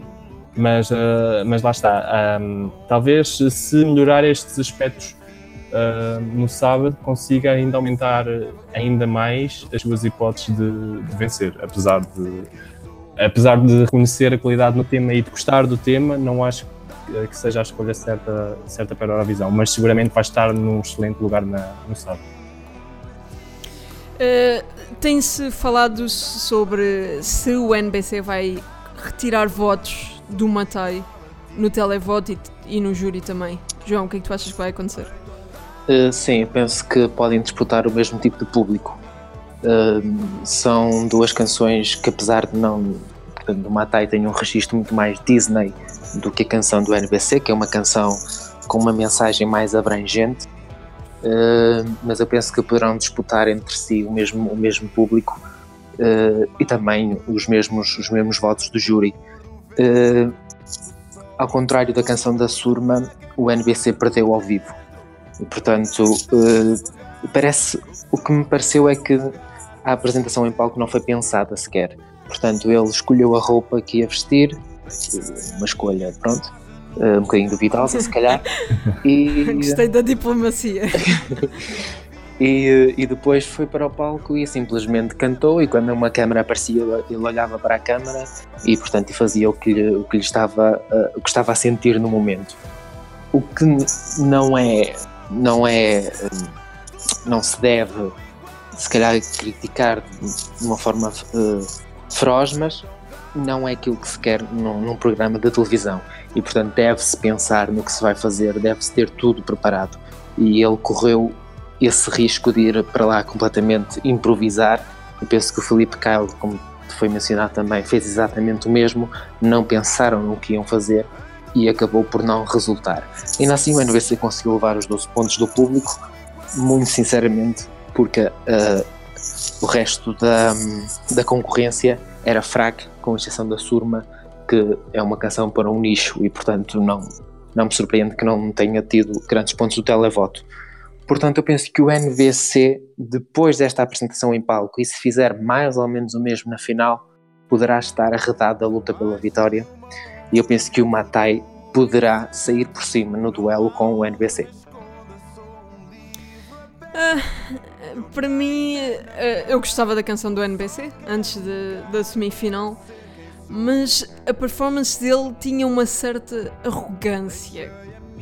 mas, uh, mas lá está. Um, talvez se melhorar estes aspectos uh, no sábado consiga ainda aumentar ainda mais as suas hipóteses de, de vencer, apesar de apesar de reconhecer a qualidade no tema e de gostar do tema, não acho que, seja a escolha certa, certa para a Eurovisão, mas seguramente vai estar num excelente lugar na, no sábado. Uh, Tem-se falado sobre se o NBC vai retirar votos do Matai no televoto e, e no júri também. João, o que é que tu achas que vai acontecer? Uh, sim, penso que podem disputar o mesmo tipo de público. Uh, são duas canções que, apesar de não. Portanto, do Matai tem um registro muito mais Disney do que a canção do NBC, que é uma canção com uma mensagem mais abrangente. Uh, mas eu penso que poderão disputar entre si o mesmo, o mesmo público e também os mesmos, os mesmos votos do júri. Ao contrário da canção da Surma, o NBC perdeu ao vivo. E, portanto, uh, parece, o que me pareceu é que a apresentação em palco não foi pensada sequer. Portanto, ele escolheu a roupa que ia vestir, uma escolha, pronto, uh, um bocadinho duvidosa, se calhar. E, Gostei da diplomacia. e, e depois foi para o palco e simplesmente cantou. E quando uma câmera aparecia, ele olhava para a câmera e, portanto, fazia o que lhe, o que lhe estava, o que estava a sentir no momento. O que não é, não é, não se deve, se calhar, criticar de uma forma uh, feroz, mas não é aquilo que se quer num, num programa de televisão. E, portanto, deve-se pensar no que se vai fazer, deve-se ter tudo preparado. E ele correu esse risco de ir para lá completamente improvisar. Eu penso que o Felipe Kyle, como foi mencionado também, fez exatamente o mesmo. Não pensaram no que iam fazer e acabou por não resultar. Ainda assim, o NBC conseguiu levar os 12 pontos do público, muito sinceramente, porque uh, o resto da, da concorrência era fraco, com exceção da Surma, que é uma canção para um nicho e, portanto, não, não me surpreende que não tenha tido grandes pontos do televoto. Portanto, eu penso que o NVC, depois desta apresentação em palco, e se fizer mais ou menos o mesmo na final, poderá estar arredado da luta pela vitória. E eu penso que o Matai poderá sair por cima no duelo com o NBC. Uh, para mim, uh, eu gostava da canção do NBC antes de, da semifinal, mas a performance dele tinha uma certa arrogância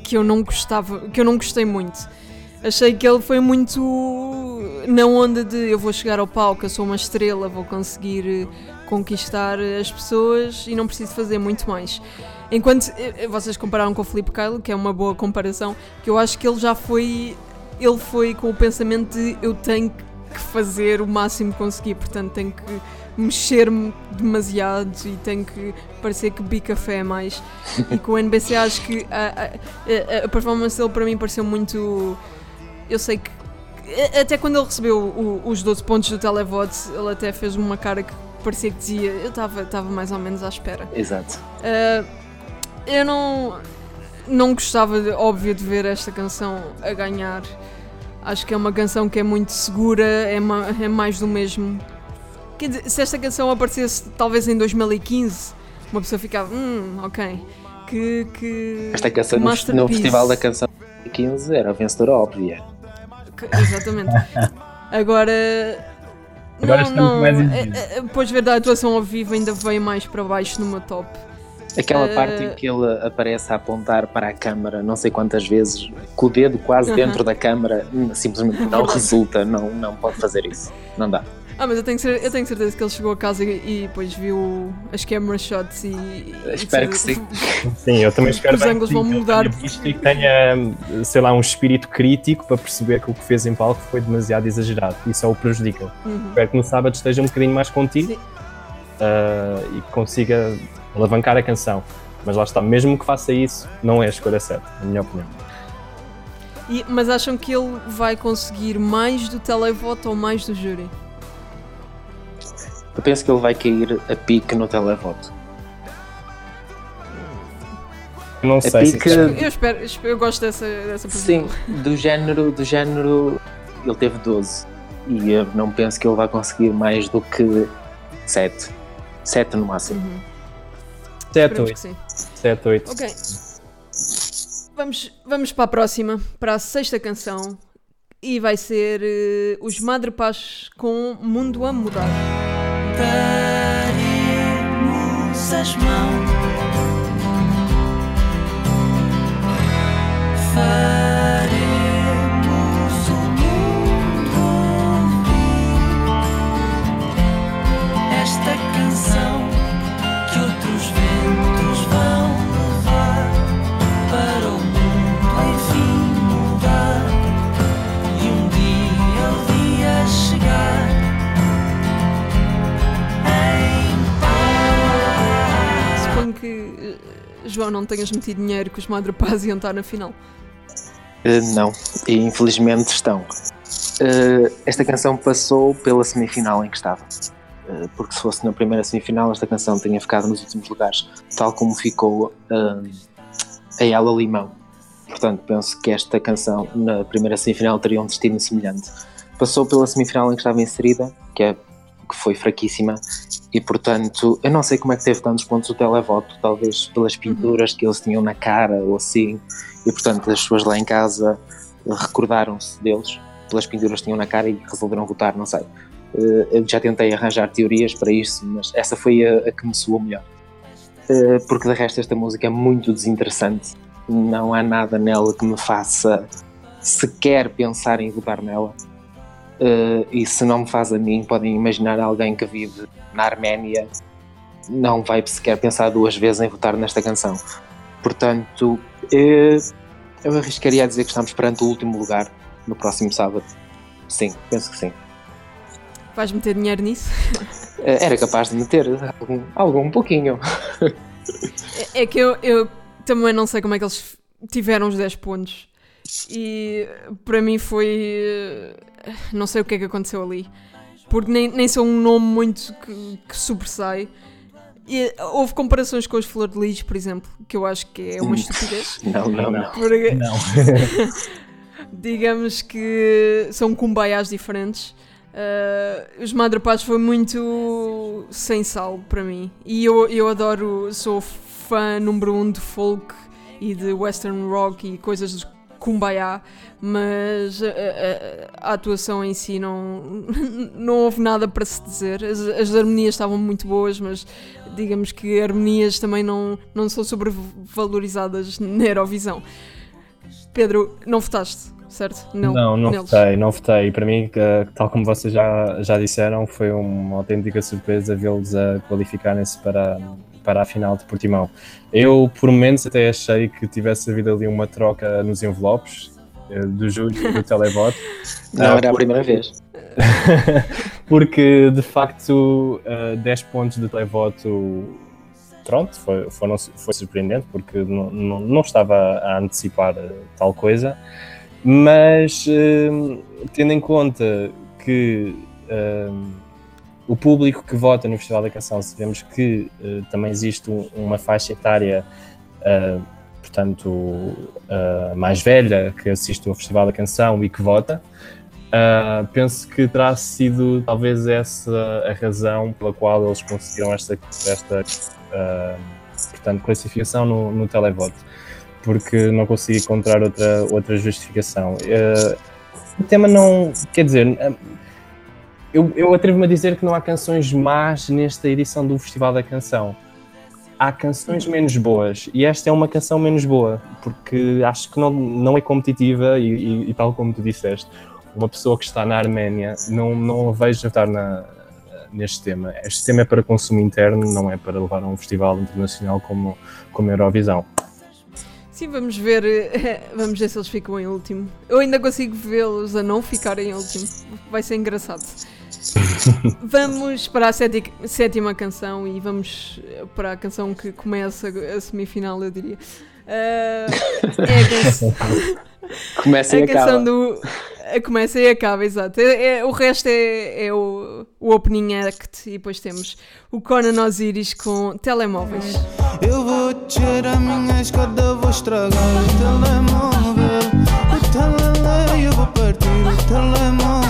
que eu não gostava, que eu não gostei muito. Achei que ele foi muito na onda de eu vou chegar ao palco, eu sou uma estrela, vou conseguir conquistar as pessoas e não preciso fazer muito mais. Enquanto vocês compararam com o Felipe Kyle, que é uma boa comparação, que eu acho que ele já foi ele foi com o pensamento de eu tenho que fazer o máximo que conseguir, portanto tenho que mexer-me demasiado e tenho que parecer que bi café mais. E com o NBC acho que a, a, a performance dele para mim pareceu muito. Eu sei que. Até quando ele recebeu o, os 12 pontos do televote, ele até fez uma cara que parecia que dizia eu estava mais ou menos à espera. Exato. Uh, eu não não gostava, de, óbvio, de ver esta canção a ganhar. Acho que é uma canção que é muito segura, é, ma é mais do mesmo. Dizer, se esta canção aparecesse talvez em 2015, uma pessoa ficava, hum, ok. Que, que Esta canção no, no. Festival da Canção 2015 era a vencedora óbvia. Que- Exatamente. Agora. Agora não, estamos não. mais é- exigidos. é- Depois de ver da atuação ao vivo, ainda veio mais para baixo no meu top. Aquela Eh, parte em que ele aparece a apontar para a câmara não sei quantas vezes, com o dedo quase Aham. dentro da câmara, hum, simplesmente não resulta, não, não pode fazer isso. Não dá. Ah, mas eu tenho, cer- eu tenho certeza que ele chegou a casa e, e depois viu as camera shots e. e Espero que decidiu- Sim, eu também espero Os ângulos que vão sim, mudar. tenha visto e que tenha, sei lá, um espírito crítico para perceber que o que fez em palco foi demasiado exagerado e só o prejudica. Uhum. Espero que no sábado esteja um bocadinho mais contigo Sim. ah, e que consiga alavancar a canção. Mas lá está, mesmo que faça isso, não é a escolha certa, na minha opinião. E- mas acham que ele vai conseguir mais do televoto ou mais do júri? Eu penso que ele vai cair a pique no televoto. Não É sei se pique- Eu espero, eu espero- eu gosto dessa, dessa Sim, do género, do género, ele teve 12 e eu não penso que ele vai conseguir mais do que 7. 7 no máximo. Uhum. 7, Esperemos 8, que sim. 7, 8. Ok. Vamos, vamos para a próxima, para a sexta canção. E vai ser eh, os Madrepás com Mundo a Mudar. Daremos as mãos. Não tenhas metido dinheiro que os Madrepás iam estar na final. Uh, não, e infelizmente estão. Uh, esta canção passou pela semifinal em que estava. Uh, porque se fosse na primeira semifinal, esta canção tinha ficado nos últimos lugares, tal como ficou a Ela Limão. Portanto, penso que esta canção na primeira semifinal teria um destino semelhante. Passou pela semifinal em que estava inserida, que, é, que foi fraquíssima, e portanto, eu não sei como é que teve tantos pontos o televoto, talvez pelas pinturas que eles tinham na cara ou assim, e portanto as pessoas lá em casa recordaram-se deles pelas pinturas que tinham na cara e resolveram votar, não sei. Eh, Eu já tentei arranjar teorias para isso, mas essa foi a, a que me soou melhor. Eh, Porque de resto esta música é muito desinteressante, não há nada nela que me faça sequer pensar em votar nela. Eh, E se não me faz a mim, podem imaginar alguém que vive na Arménia não vai sequer pensar duas vezes em votar nesta canção. Portanto, eh, eu arriscaria a dizer que estamos perante o último lugar no próximo sábado. Sim, penso que sim. Vais meter dinheiro nisso? Eh, Era capaz de meter algum, algum um pouquinho. É, é que eu, eu também não sei como é que eles tiveram os 10 pontos. E para mim foi. Não sei o que é que aconteceu ali. Porque nem, nem sou um nome muito que, que sobressai. E houve comparações com os Flor de Lis, por exemplo, que eu acho que é uma estupidez. Não, não, não. Porque Não. digamos que são cumbaiás diferentes. Uh, os Madrepás foi muito sem sal para mim. E eu, eu adoro, sou fã número um de folk e de western rock e coisas kumbaya, mas a, a- a atuação em si não, não houve nada para se dizer. As, as harmonias estavam muito boas, mas digamos que harmonias também não, não são sobrevalorizadas na Eurovisão. Pedro, não votaste, certo? Não, não neles. votei, não votei. Para mim, tal como vocês já, já disseram, foi uma autêntica surpresa vê-los a qualificarem-se para, para a final de Portimão. Eu, por momentos, até achei que tivesse havido ali uma troca nos envelopes eh, do júri e do televoto. Não Ah, era a primeira vez. porque de facto uh, 10 pontos de televoto pronto, foi, foram, foi surpreendente porque não, não, não estava a antecipar uh, tal coisa mas uh, tendo em conta que uh, o público que vota no Festival da Canção sabemos que uh, também existe um- uma faixa etária uh, portanto uh, mais velha que assiste ao Festival da Canção e que vota penso que terá sido talvez essa a razão pela qual eles conseguiram esta, esta portanto, classificação no, no televoto, porque não consigo encontrar outra, outra justificação. O tema não. Quer dizer, eu, eu atrevo-me a dizer que não há canções más nesta edição do Festival da Canção. Há canções menos boas e esta é uma canção menos boa, porque acho que não, não é competitiva e, e- e tal como tu disseste, uma pessoa que está na Arménia não, não a vejo estar na, neste tema. Este tema é para consumo interno, não é para levar a um festival internacional como, como a Eurovisão. Sim, vamos ver, eh, vamos ver se eles ficam em último. Eu ainda consigo vê-los a não ficarem em último. Vai ser engraçado. Vamos para a séti- sétima canção e vamos para a canção que começa a semifinal, eu diria. Ah, é a canção, Começa e a canção acaba. do. a Começa e acaba, exato. É- é- o resto é, é o, o opening act e depois temos o Conan Osiris com telemóveis. Eu vou descer a minha escada, vou estragar o telemóvel. O telele, eu vou partir o telemóvel.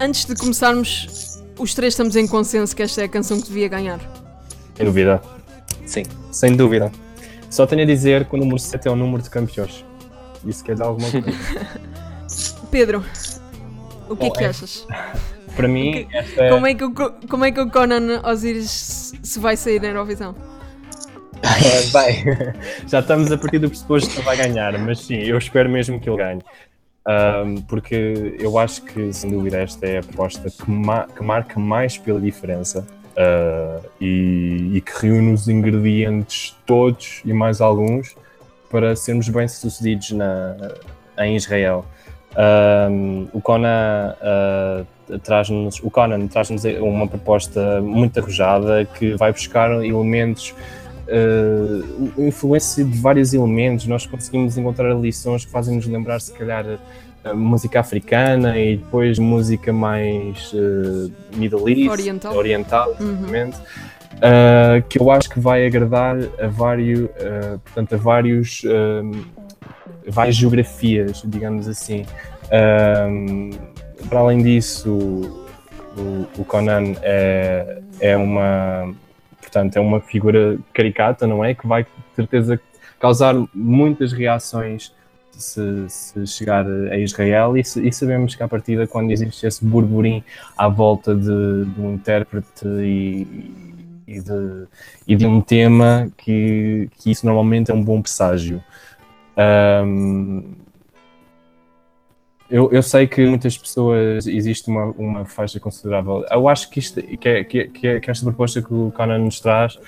Antes de começarmos, os três estamos em consenso que esta é a canção que devia ganhar. Sem dúvida. Sim. Sem dúvida. Só tenho a dizer que o número 7 é o número de campeões. Isso quer dizer alguma coisa. Pedro, o que é Bom, que é- achas? Para mim, esta é. Como, é que o, Co- como é que o Conan Osiris se- vai sair na Eurovisão? Bem, já estamos a partir do pressuposto que ele vai ganhar, mas sim, eu espero mesmo que ele ganhe. Ahm, porque eu acho que, sem dúvida, esta é a proposta que, ma- que marca mais pela diferença ah, e, e que reúne os ingredientes todos e mais alguns para sermos bem-sucedidos em Israel. Ahm, o Conan ah, traz-nos traz-nos uma proposta muito arrojada que vai buscar elementos uh, influência de vários elementos, nós conseguimos encontrar lições que fazem-nos lembrar, se calhar, a música africana e depois música mais uh, Middle East, Oriental. oriental exatamente, uh, que eu acho que vai agradar a vários, uh, portanto, a vários, um, várias geografias, digamos assim. Um, para além disso, o, o Conan é, é uma portanto é uma figura caricata, não é? Que vai, de certeza, causar muitas reações se, se chegar a Israel e, se- e sabemos que à partida quando existe esse burburinho à volta de, de um intérprete e, e de, e de um tema que, que isso normalmente é um bom presságio. Ahm, eu, eu sei que muitas pessoas existe uma, uma faixa considerável. Eu acho que, isto, que, é- que, é- que, é- esta proposta que o Conan nos traz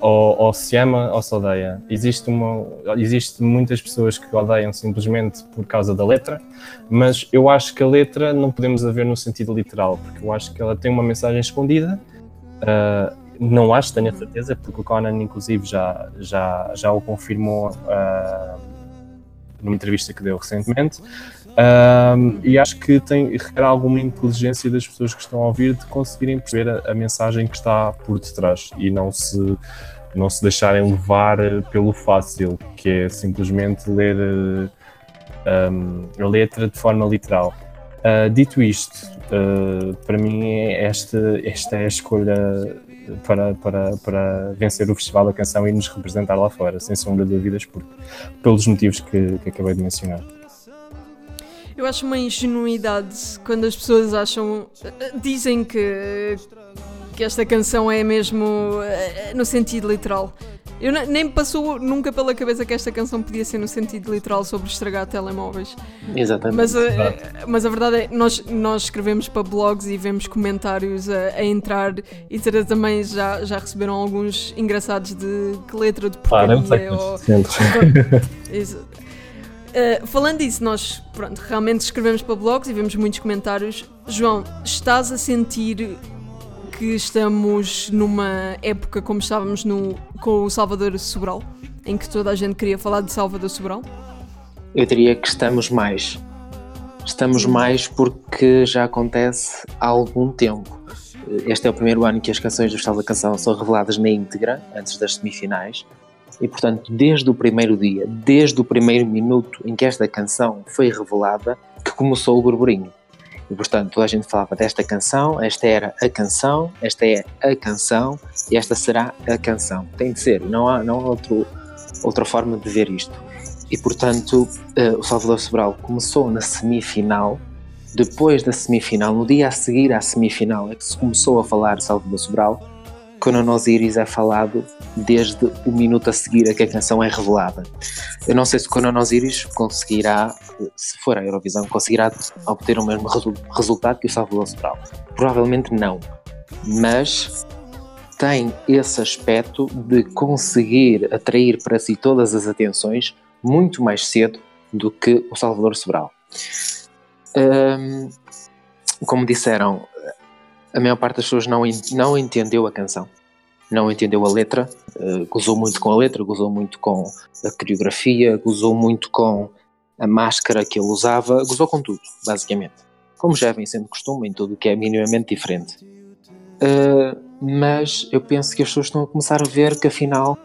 ou, ou se ama ou se odeia. Existe, uma, existe muitas pessoas que odeiam simplesmente por causa da letra, mas eu acho que a letra não podemos a ver no sentido literal, porque eu acho que ela tem uma mensagem escondida. Ah, não acho, tenho a certeza, porque o Conan, inclusive, já, já, já o confirmou ah, numa entrevista que deu recentemente. Um, e acho que tem requer alguma inteligência das pessoas que estão a ouvir de conseguirem perceber a, a mensagem que está por detrás e não se, não se deixarem levar eh, pelo fácil, que é simplesmente ler eh, um, a letra de forma literal. Uh, dito isto, uh, para mim é esta, esta é a escolha para, para, para vencer o Festival da Canção e nos representar lá fora, sem sombra de dúvidas, por, pelos motivos que, que acabei de mencionar. Eu acho uma ingenuidade quando as pessoas acham. dizem que, que esta canção é mesmo eh, no sentido literal. Eu ne- nem me passou nunca pela cabeça que esta canção podia ser no sentido literal sobre estragar telemóveis. Exatamente. Mas, eh, mas a verdade é nós, nós escrevemos para blogs e vemos comentários a, a entrar e certeza também já, já receberam alguns engraçados de que letra de porcaria ou, Isso. Uh, falando disso, nós pronto, realmente escrevemos para blogs e vemos muitos comentários. João, estás a sentir que estamos numa época como estávamos no, com o Salvador Sobral, em que toda a gente queria falar de Salvador Sobral? Eu diria que estamos mais. Estamos mais porque já acontece há algum tempo. Este é o primeiro ano que as canções do Festival da Canção são reveladas na íntegra, antes das semifinais. E portanto, desde o primeiro dia, desde o primeiro minuto em que esta canção foi revelada, que começou o burburinho. E portanto, toda a gente falava desta canção, esta era a canção, esta é a canção e esta será a canção. Tem de ser, não há, não há outro, outra forma de ver isto. E portanto, eh, o Salvador Sobral começou na semifinal. Depois da semifinal, no dia a seguir à semifinal, é que se começou a falar de Salvador Sobral. Conan Osiris é falado desde o minuto a seguir a que a canção é revelada. Eu não sei se Conan Osiris conseguirá, se for a Eurovisão, conseguirá obter o mesmo resu- resultado que o Salvador Sobral. Provavelmente não. Mas tem esse aspecto de conseguir atrair para si todas as atenções muito mais cedo do que o Salvador Sobral. Como disseram, a maior parte das pessoas não, não entendeu a canção, não entendeu a letra, eh, gozou muito com a letra, gozou muito com a coreografia, gozou muito com a máscara que ele usava, gozou com tudo, basicamente. Como já vem sendo costume em tudo o que é minimamente diferente. Eh, mas eu penso que as pessoas estão a começar a ver que afinal,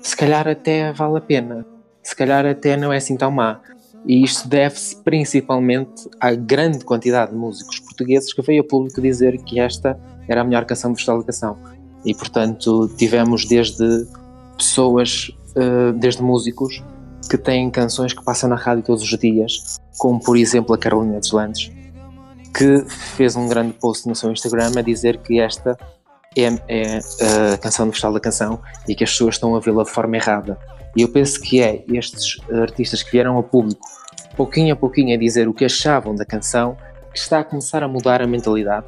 se calhar até vale a pena, se calhar até não é assim tão má. E isto deve-se principalmente à grande quantidade de músicos portugueses que veio a público dizer que esta era a melhor canção do Festival da Canção. E portanto tivemos desde pessoas, eh, desde músicos que têm canções que passam na rádio todos os dias, como por exemplo a Carolina Deslandes, que fez um grande post no seu Instagram a dizer que esta é, é a canção do Festival da Canção e que as pessoas estão a vê-la de forma errada. E eu penso que é estes artistas que vieram ao público, pouquinho a pouquinho, a dizer o que achavam da canção, que está a começar a mudar a mentalidade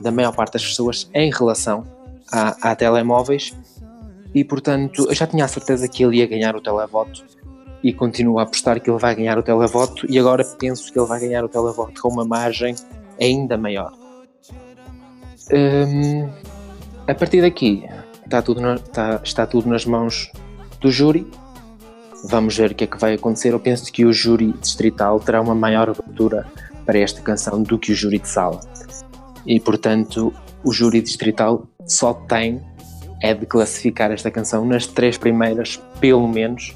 da maior parte das pessoas em relação a, a telemóveis. E portanto, eu já tinha a certeza que ele ia ganhar o televoto e continuo a apostar que ele vai ganhar o televoto. E agora penso que ele vai ganhar o televoto com uma margem ainda maior. Hum, a partir daqui está tudo, na- está- está tudo nas mãos do júri. Vamos ver o que é que vai acontecer. Eu penso que o júri distrital terá uma maior abertura para esta canção do que o júri de sala. E portanto, o júri distrital só tem é de classificar esta canção nas três primeiras, pelo menos.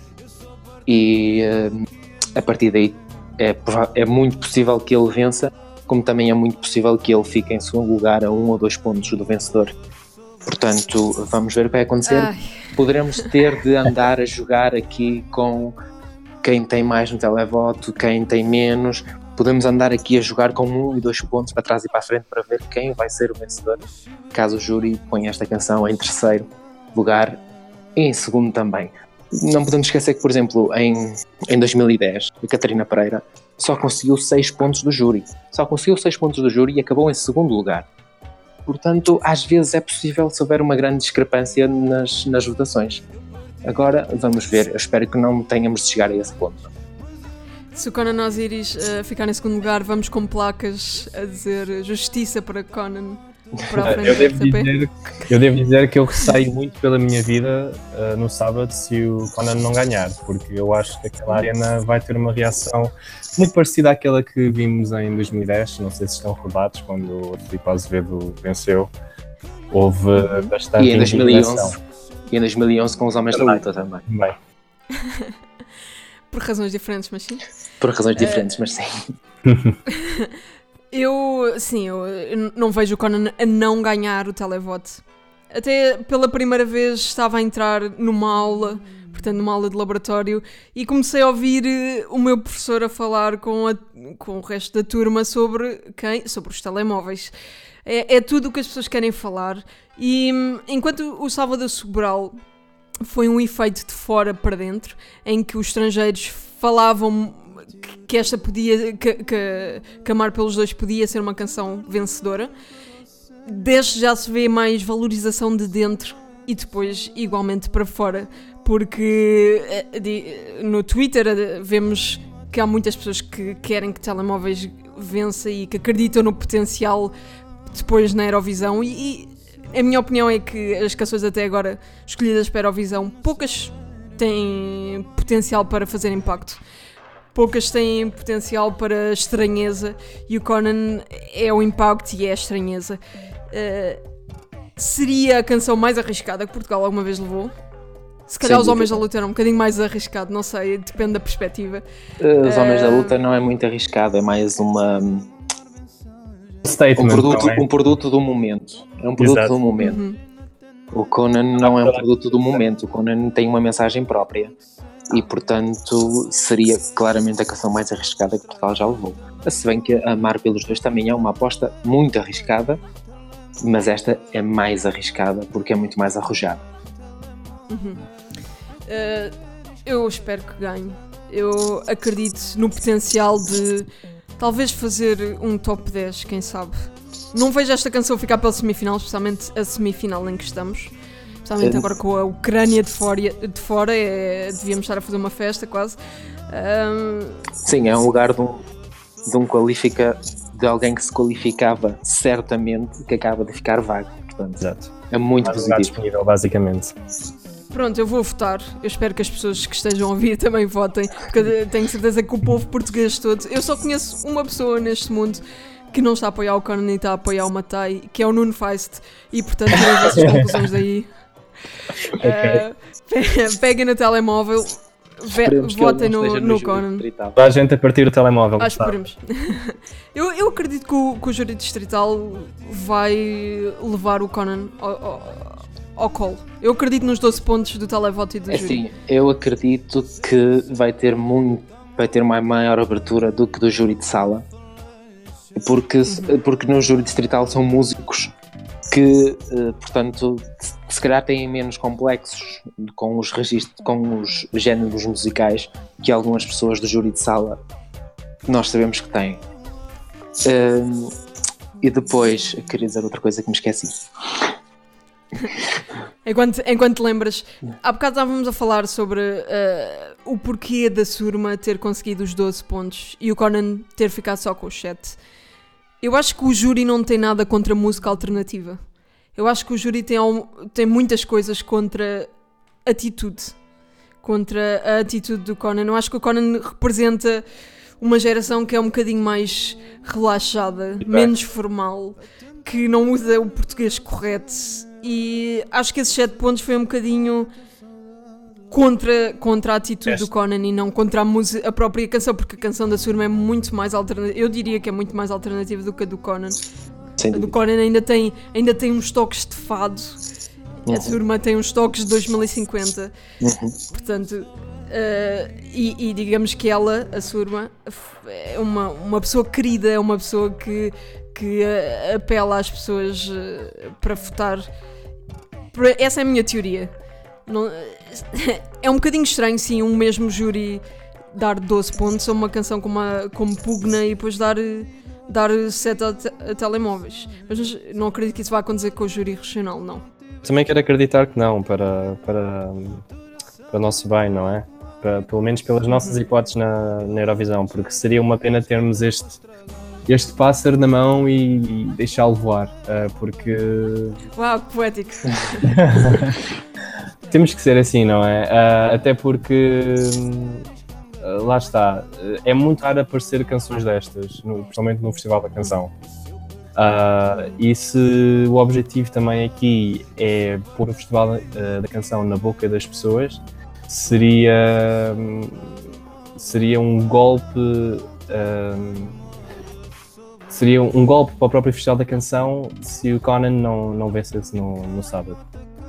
E hum, a partir daí é, é muito possível que ele vença, como também é muito possível que ele fique em segundo lugar a um ou dois pontos do vencedor. Portanto, vamos ver o que vai acontecer Ai, poderemos ter de andar a jogar aqui com quem tem mais no televoto, quem tem menos. Podemos andar aqui a jogar com um e dois pontos para trás e para a frente para ver quem vai ser o vencedor. Caso o júri ponha esta canção em terceiro lugar e em segundo também. Não podemos esquecer que, por exemplo, em, em 2010, a Catarina Pereira só conseguiu seis pontos do júri. Só conseguiu seis pontos do júri e acabou em segundo lugar. Portanto, às vezes é possível se houver uma grande discrepância nas, nas votações. Agora, vamos ver. Eu espero que não tenhamos de chegar a esse ponto. se o Conan Osiris eh, ficar em segundo lugar, vamos com placas a dizer justiça para Conan para a frente Eu devo, dizer, eu devo dizer que eu receio muito pela minha vida uh, no sábado se o Conan não ganhar, porque eu acho que aquela arena vai ter uma reação muito parecida àquela que vimos em 2010. Não sei se estão recordados quando o Filipe Azevedo venceu. Houve bastante E em 2011, indignação. e em 2011 com os homens da luta também. Bem, Por razões diferentes, mas sim. Por razões diferentes, mas sim. Eu, sim, eu, eu não vejo o Conan a não ganhar o televote. Até pela primeira vez estava a entrar numa aula, portanto numa aula de laboratório, e comecei a ouvir eh, o meu professor a falar com, a- com o resto da turma sobre quem? Sobre os telemóveis. É, é tudo o que as pessoas querem falar. E hum, enquanto o Salvador Sobral foi um efeito de fora para dentro, em que os estrangeiros falavam que- esta podia, que, que, que Amar pelos Dois podia ser uma canção vencedora. Desde já se vê mais valorização de dentro e depois igualmente para fora, porque eh, no Twitter eh, vemos que há muitas pessoas que querem que telemóveis vença e que acreditam no potencial depois na Eurovisão e, e a minha opinião é que as canções até agora escolhidas para a Eurovisão, poucas têm potencial para fazer impacto. Poucas têm potencial para estranheza e o Conan é o impacto e é a estranheza. Uh, seria a canção mais arriscada que Portugal alguma vez levou. Se calhar Sem os homens da dúvida. luta era um bocadinho mais arriscado, não sei, depende da perspectiva. Uh, Os Homens da Eh, Luta não é muito arriscado, é mais uma, um produto, é? um produto do momento. É um produto Exato. do momento. Uhum. O Conan não é um produto do momento, o Conan tem uma mensagem própria e, portanto, seria claramente a canção mais arriscada que Portugal já levou. Se bem que Amar pelos Dois também é uma aposta muito arriscada, mas esta é mais arriscada porque é muito mais arrojada. Uh, eu espero que ganhe. Eu acredito no potencial de talvez fazer um top 10, quem sabe. Não vejo esta canção ficar pela semifinal, especialmente a semifinal em que estamos. Especialmente Eh, agora com a Ucrânia de fora, de fora é, devíamos estar a fazer uma festa quase. Um, Sim, é um lugar de um, de um qualifica de alguém que se qualificava certamente que acaba de ficar vago. Portanto, Exato. é muito lugar positivo. disponível, basicamente. Pronto, eu vou votar. Eu espero que as pessoas que estejam a ouvir também votem, porque tenho certeza que o povo português todo. Eu só conheço uma pessoa neste mundo que não está a apoiar o Conan e está a apoiar o Matai, que é o Nuno Feist, e portanto tirem as vossas conclusões daí. Eh, pe- peguem no telemóvel, Esperemos votem no, no júri Conan. distrital. Toda a gente a partir do telemóvel. Ah, esperemos. eu, eu acredito que o, que o júri distrital vai levar o Conan ao, ao, ao colo. Eu acredito nos 12 pontos do televoto e do É júri. Assim, eu acredito que vai ter muito, vai ter uma maior abertura do que do júri de sala, porque, porque no júri distrital são músicos que, eh, portanto, se- se calhar têm menos complexos com os registros, com os géneros musicais que algumas pessoas do júri de sala nós sabemos que têm. Hum, e depois, queria dizer outra coisa que me esqueci. Enquanto, enquanto lembras, há bocado estávamos a falar sobre eh, o porquê da Surma ter conseguido os 12 pontos e o Conan ter ficado só com os 7. Eu acho que o júri não tem nada contra a música alternativa. Eu acho que o júri tem, tem muitas coisas contra atitude. Contra a atitude do Conan. Eu acho que o Conan representa uma geração que é um bocadinho mais relaxada, menos formal, que não usa o português correto. E acho que esses 7 pontos foi um bocadinho contra, contra a atitude do Conan e não contra a, música, a própria canção, porque a canção da Surma é muito mais alternativa. Eu diria que é muito mais alternativa do que a do Conan. A do. Conan ainda tem, ainda tem uns toques de fado. Uhum. A Surma tem uns toques de 2050. Uhum. Portanto, eh, e, e digamos que ela, a Surma, é uma, uma pessoa querida, é uma pessoa que, que eh, apela às pessoas eh, para votar. Essa é a minha teoria. Não- é um bocadinho estranho, sim, um mesmo júri dar 12 pontos a uma canção como, a, como Pugna e depois dar, dar 7 a, te- a telemóveis. Mas não acredito que isso vá acontecer com o júri regional, não. Também quero acreditar que não, para, para, para o nosso bem, não é? Para- pelo menos pelas nossas hipóteses na, na Eurovisão, porque seria uma pena termos este, este pássaro na mão e, e deixá-lo voar, ah, porque Uau, que poético. temos que ser assim, não é? Ah, até porque hum, ah, lá está, é muito raro aparecer canções destas, no, principalmente no Festival da Canção. E se o objetivo também aqui é pôr o Festival da Canção na boca das pessoas, seria, hum, seria um golpe. Seria um golpe para o próprio Festival da Canção se o Conan não, não vencesse no, no sábado.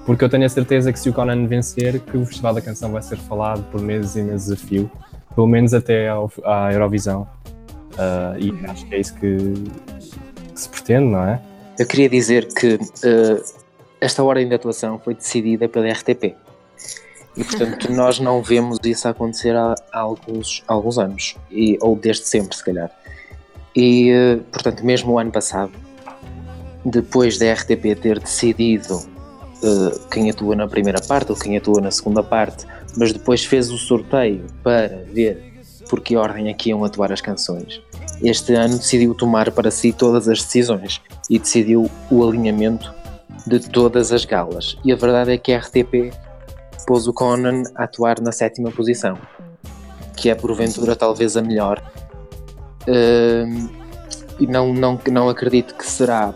Porque eu tenho a certeza que se o Conan vencer, que o Festival da Canção vai ser falado por meses e meses a fio, pelo menos até ao, à Eurovisão. Ah, e acho que é isso que, que se pretende, não é? Eu queria dizer que eh, esta ordem de atuação foi decidida pela RTP. E portanto nós não vemos isso acontecer há, alguns, alguns anos, e, ou desde sempre, se calhar. E eh, portanto, mesmo o ano passado, depois da RTP ter decidido eh, quem atua na primeira parte ou quem atua na segunda parte, mas depois fez o sorteio para ver por que ordem é que iam atuar as canções. Este ano decidiu tomar para si todas as decisões e decidiu o alinhamento de todas as galas. E a verdade é que a RTP pôs o Conan a atuar na sétima posição, que é porventura talvez a melhor. E não, não, não acredito que será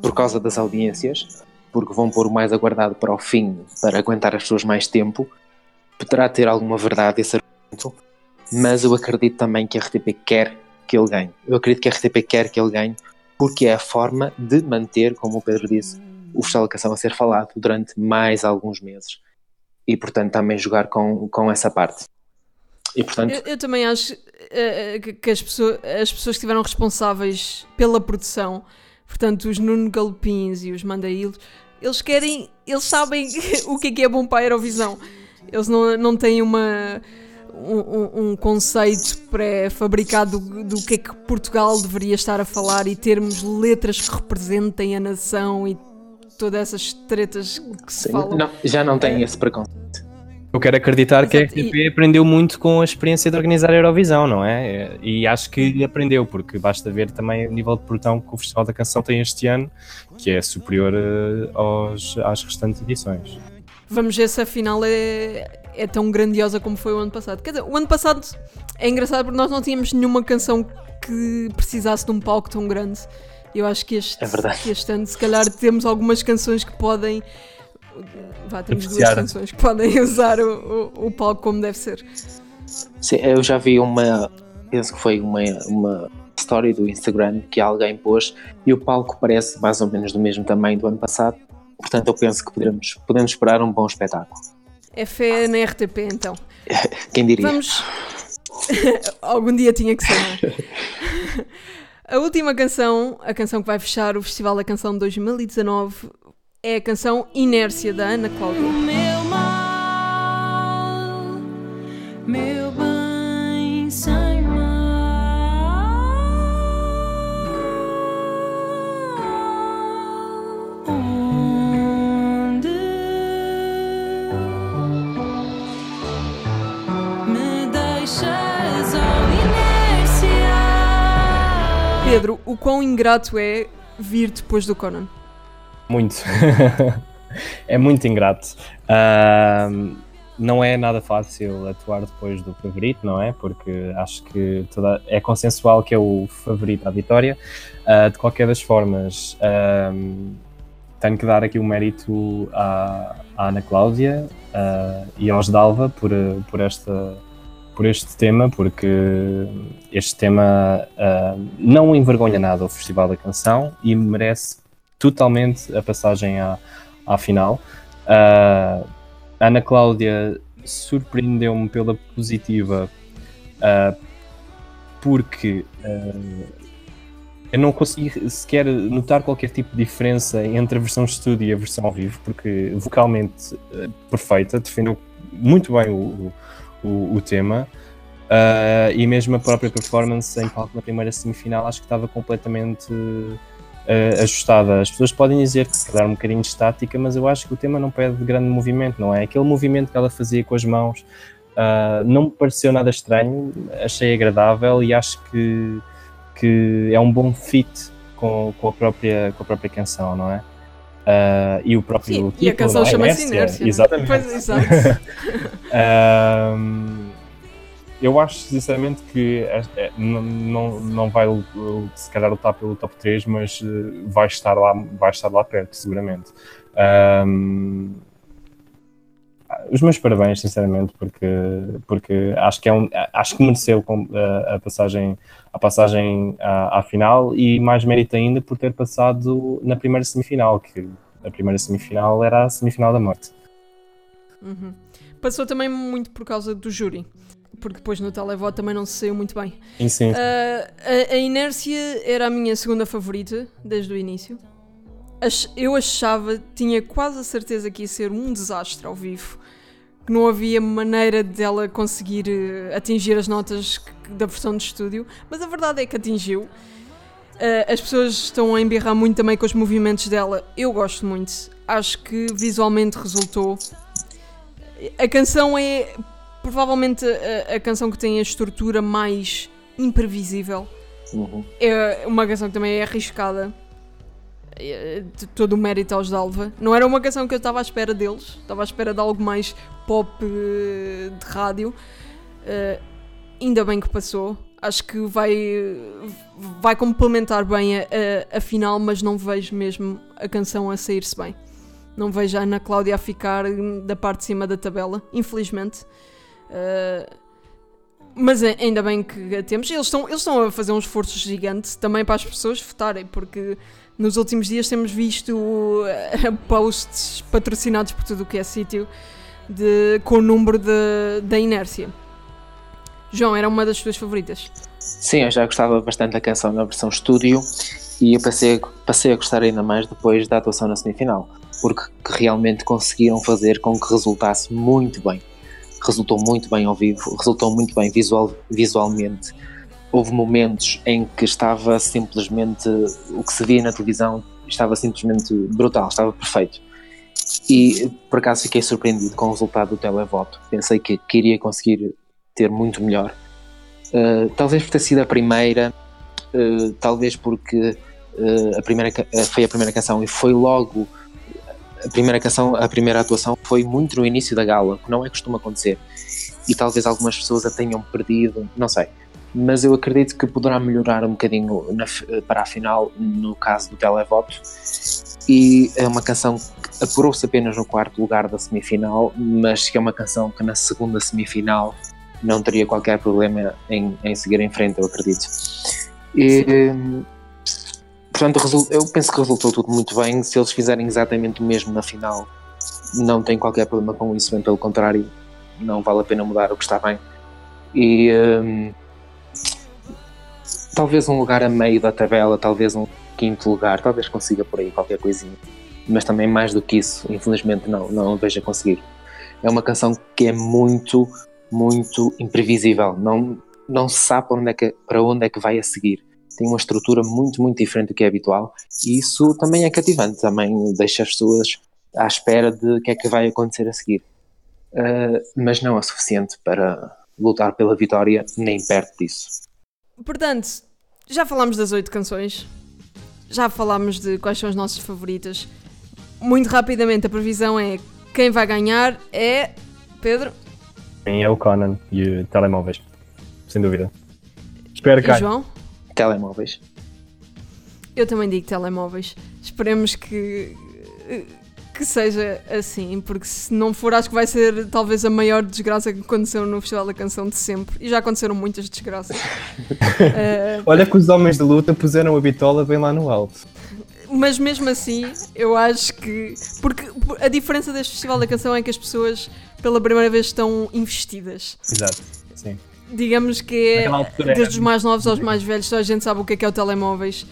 por causa das audiências, porque vão pôr o mais aguardado para o fim, para aguentar as pessoas mais tempo. Poderá ter alguma verdade esse argumento, mas eu acredito também que a RTP quer que ele ganhe. Eu acredito que a RTP quer que ele ganhe, porque é a forma de manter, como o Pedro disse, o Festival Canção a ser falado durante mais alguns meses. E, portanto, também jogar com, com essa parte. E, portanto, Eu, eu também acho eh, que, as, pessoas, as pessoas que estiveram responsáveis pela produção, portanto, os Nuno Galopins e os Mandaílos, eles querem, eles sabem o que é que é bom para a Eurovisão. Eles não, não têm uma, um, um- conceito pré-fabricado do, do que é que Portugal deveria estar a falar e termos letras que representem a nação e todas essas tretas que se sim, falam. não- já não tem esse preconceito. Eu quero acreditar que a Exato, RTP aprendeu muito com a experiência de organizar a Eurovisão, não é? E acho que aprendeu, porque basta ver também o nível de produção que o Festival da Canção tem este ano, que é superior eh, aos, às restantes edições. Vamos ver se a final é, é tão grandiosa como foi o ano passado. Quer dizer, o ano passado é engraçado porque nós não tínhamos nenhuma canção que precisasse de um palco tão grande. Eu acho que este, É que este ano, se calhar, temos algumas canções que podem. Vá, temos duas Beneficiar. canções que podem usar o, o, o palco como deve ser. Sim, eu já vi uma, penso que foi uma, uma story do Instagram que alguém pôs e o palco parece mais ou menos do mesmo tamanho do ano passado. Portanto, eu penso que podemos, podemos esperar um bom espetáculo. É fé na RTP, então. Quem diria? Vamos. Algum dia tinha que ser, é? A última canção, a canção que vai fechar o Festival da Canção de 2019, é a canção Inércia da Ana Cláudia. Meu mal, meu bem sem mal, onde me deixas ao inércia. Pedro, o quão ingrato é vir depois do Conan? Muito. é muito ingrato. Ahm, não é nada fácil atuar depois do favorito, não é? Porque acho que toda, é consensual que é o favorito à vitória. Ah, de qualquer das formas, ahm, tenho que dar aqui o mérito à, à Ana Cláudia ah, e aos Dalva por, por, esta, por este tema, porque este tema ah, não envergonha nada o Festival da Canção e merece totalmente a passagem à, à final. Ah, Ana Cláudia surpreendeu-me pela positiva ah, porque ah, eu não consegui sequer notar qualquer tipo de diferença entre a versão estúdio e a versão ao vivo, porque vocalmente perfeita, defendeu muito bem o, o, o tema. E mesmo a própria performance em palco na primeira semifinal acho que estava completamente eh, ajustada. As pessoas podem dizer que se calhar um bocadinho estática, mas eu acho que o tema não pede grande movimento, não é? Aquele movimento que ela fazia com as mãos ah, não me pareceu nada estranho, achei agradável e acho que, que é um bom fit com, com, a, própria, com a própria canção, não é? Ah, e o próprio Sim, título, e a canção é? chama-se Inércia. né? Exatamente. Pois, exato. eu acho sinceramente que é- é- não, não, não vai uh, se calhar lutar pelo top 3, mas uh, vai estar lá, vai estar lá perto, seguramente. Ahm, os meus parabéns, sinceramente, porque, porque acho que é um, acho que mereceu a, a passagem, a passagem à, à final e mais mérito ainda por ter passado na primeira semifinal, que a primeira semifinal era a semifinal da morte. Uhum. Passou também muito por causa do júri, porque depois no televoto também não se saiu muito bem. Sim, sim. Ah, a, a Inércia era a minha segunda favorita desde o início. Eu achava, tinha quase a certeza que ia ser um desastre ao vivo, que não havia maneira dela conseguir eh, atingir as notas que- da versão de estúdio, mas a verdade é que atingiu. Ah, as pessoas estão a embirrar muito também com os movimentos dela. Eu gosto muito. Acho que visualmente resultou. A canção é provavelmente a, a canção que tem a estrutura mais imprevisível. Uhum. É uma canção que também é arriscada. É, de todo o mérito aos Dalva. Não era uma canção que eu estava à espera deles. Estava à espera de algo mais pop eh, de rádio. Eh, ainda bem que passou. Acho que vai, vai complementar bem a, a, a final, mas não vejo mesmo a canção a sair-se bem. Não vejo a Ana Cláudia a ficar da parte de cima da tabela, infelizmente. Uh, mas ainda bem que a temos. Eles estão, eles estão a fazer um esforço gigante também para as pessoas votarem, porque nos últimos dias temos visto uh, posts patrocinados por tudo o que é sítio com o número de- da inércia. João, era uma das tuas favoritas. Sim, eu já gostava bastante da canção na versão estúdio e eu passei, passei a gostar ainda mais depois da atuação na semifinal, porque que realmente conseguiram fazer com que resultasse muito bem. Resultou muito bem ao vivo, resultou muito bem visual, visualmente. Houve momentos em que estava simplesmente o que se via na televisão estava simplesmente brutal, estava perfeito. E por acaso fiquei surpreendido com o resultado do televoto. Pensei que, que iria conseguir ter muito melhor. Uh, talvez por ter sido a primeira, uh, talvez porque uh, a primeira, foi a primeira canção e foi logo a primeira canção, a primeira atuação foi muito no início da gala, que não é costume acontecer. E talvez algumas pessoas a tenham perdido, não sei. Mas eu acredito que poderá melhorar um bocadinho na para a final, no caso do televoto. E é uma canção que apurou-se apenas no quarto lugar da semifinal, mas que é uma canção que na segunda semifinal não teria qualquer problema em, em seguir em frente, eu acredito. E, portanto, eu penso que resultou tudo muito bem. Se eles fizerem exatamente o mesmo na final, não tem qualquer problema com isso, bem pelo contrário, não vale a pena mudar o que está bem. E hum, talvez um lugar a meio da tabela, talvez um quinto lugar, talvez consiga por aí qualquer coisinha. Mas também mais do que isso, infelizmente não, não vejo a conseguir. É uma canção que é muito, muito imprevisível. Não, não se sabe para onde, é que, para onde é que vai a seguir. Tem uma estrutura muito, muito diferente do que é habitual. E isso também é cativante. Também deixa as pessoas à espera de o que é que vai acontecer a seguir. Uh, mas não é suficiente para lutar pela vitória, nem perto disso. Portanto, já falámos das oito canções, já falámos de quais são as nossas favoritas. Muito rapidamente, a previsão é quem vai ganhar é Pedro Sim, é o Conan e o telemóveis. Sem dúvida. Espero que e. João. Telemóveis. Eu também digo telemóveis. Esperemos que, que seja assim, porque se não for, acho que vai ser talvez a maior desgraça que aconteceu no Festival da Canção de sempre. E já aconteceram muitas desgraças. Eh, Olha que os homens de luta puseram a bitola bem lá no alto. mas mesmo assim, eu acho que. Porque a diferença deste Festival da Canção é que as pessoas, pela primeira vez, estão investidas. Exato. Sim. Digamos que é altura desde os mais novos aos mais velhos, toda a gente sabe o que é que é o telemóveis.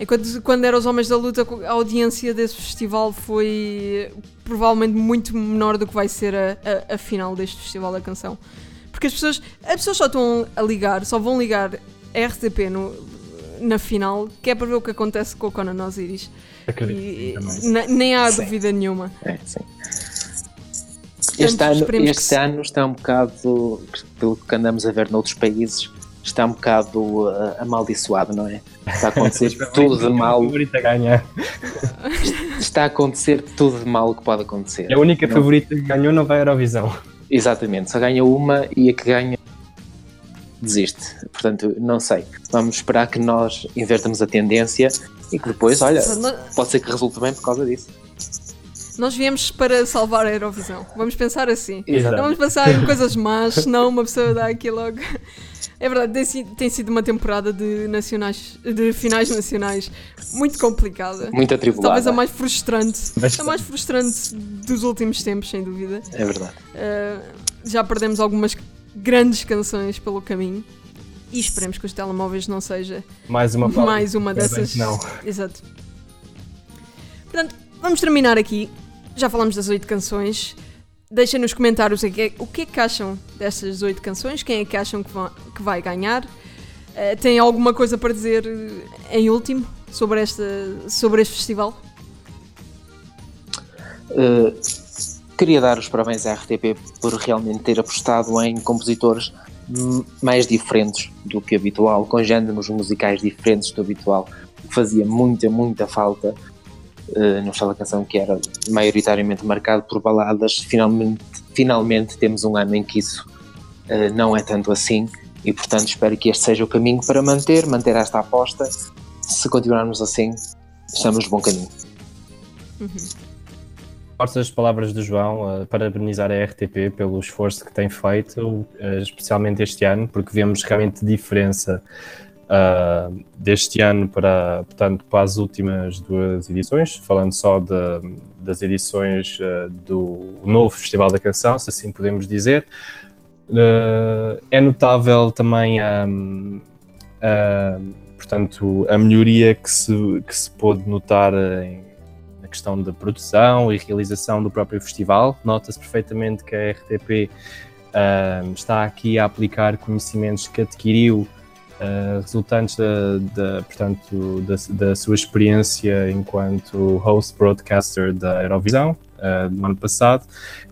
Enquanto quando eram os Homens da Luta, a audiência desse festival foi provavelmente muito menor do que vai ser a, a, a final deste Festival da Canção. Porque as pessoas, as pessoas só estão a ligar, só vão ligar RTP no, na final, que é para ver o que acontece com o Conan Osiris. Acredito. E, nem há Sim. dúvida nenhuma. É, sim. Este, ano, que este se- ano está um bocado, pelo que andamos a ver noutros países, está um bocado uh, amaldiçoado, não é? Está a acontecer tudo de mal, A favorita ganha. está a acontecer tudo de mal que pode acontecer. É a única Não. favorita que ganhou não vai à Eurovisão. Exatamente, só ganha uma e a que ganha desiste. Portanto, não sei. Vamos esperar que nós invertamos a tendência e que depois, olha, pode ser que resulte bem por causa disso. Nós viemos para salvar a Eurovisão. Vamos pensar assim. Exato. Não vamos pensar em coisas más, senão uma pessoa dá aqui logo. É verdade, tem, si- tem sido uma temporada de, nacionais, de finais nacionais muito complicada. Muito atribulada. Talvez a mais frustrante. Bastante. A mais frustrante dos últimos tempos, sem dúvida. É verdade. Uh, já perdemos algumas grandes canções pelo caminho. E esperemos que os telemóveis não seja Mais uma mais uma dessas. Não. Exato. Portanto, vamos terminar aqui. Já falamos das oito canções. Deixem nos comentários o que, é, o que é que acham destas oito canções. Quem é que acham que, va- que vai ganhar? Eh, tem alguma coisa para dizer eh, em último sobre, esta, sobre este festival? Uh, queria dar os parabéns à RTP por realmente ter apostado em compositores mais diferentes do que habitual, com géneros musicais diferentes do habitual, fazia muita, muita falta uh, no Festival da Canção, que era maioritariamente marcado por baladas. Finalmente, finalmente temos um ano em que isso uh, não é tanto assim, e portanto espero que este seja o caminho para manter, manter esta aposta. Se continuarmos assim, estamos no bom caminho. reforço as palavras do João, uh, parabenizar a RTP pelo esforço que tem feito, uh, especialmente este ano, porque vemos realmente diferença uh, deste ano para, portanto, para as últimas duas edições, falando só de- das edições uh, do novo Festival da Canção, se assim podemos dizer. Uh, é notável também uh, portanto, a melhoria que se, que se pôde notar na questão da produção e realização do próprio festival. Nota-se perfeitamente que a RTP uh, está aqui a aplicar conhecimentos que adquiriu uh, resultantes da, da, portanto, da, da sua experiência enquanto host broadcaster da Eurovisão uh, do ano passado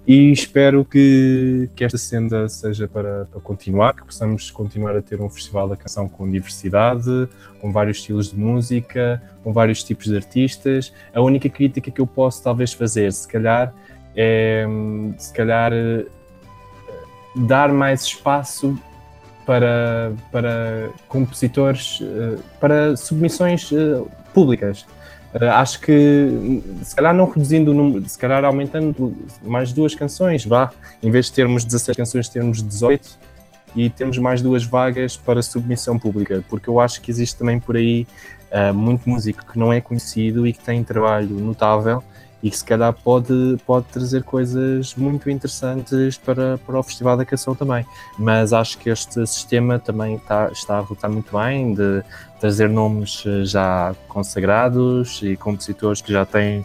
e espero que, que esta senda seja para, para continuar, que possamos continuar a ter um festival da canção com diversidade, com vários estilos de música, com vários tipos de artistas. A única crítica que eu posso talvez fazer, se calhar, é se calhar eh, dar mais espaço para, para compositores, eh, para submissões eh, públicas. Uh, acho que se calhar não reduzindo o número, se calhar aumentando mais duas canções, vá, em vez de termos 16 canções, termos 18 e temos mais duas vagas para submissão pública, porque eu acho que existe também por aí muito músico que não é conhecido e que tem trabalho notável e que se calhar pode, pode trazer coisas muito interessantes para, para o Festival da Canção também. Mas acho que este sistema também está, está a resultar muito bem de trazer nomes eh, já consagrados e compositores que já têm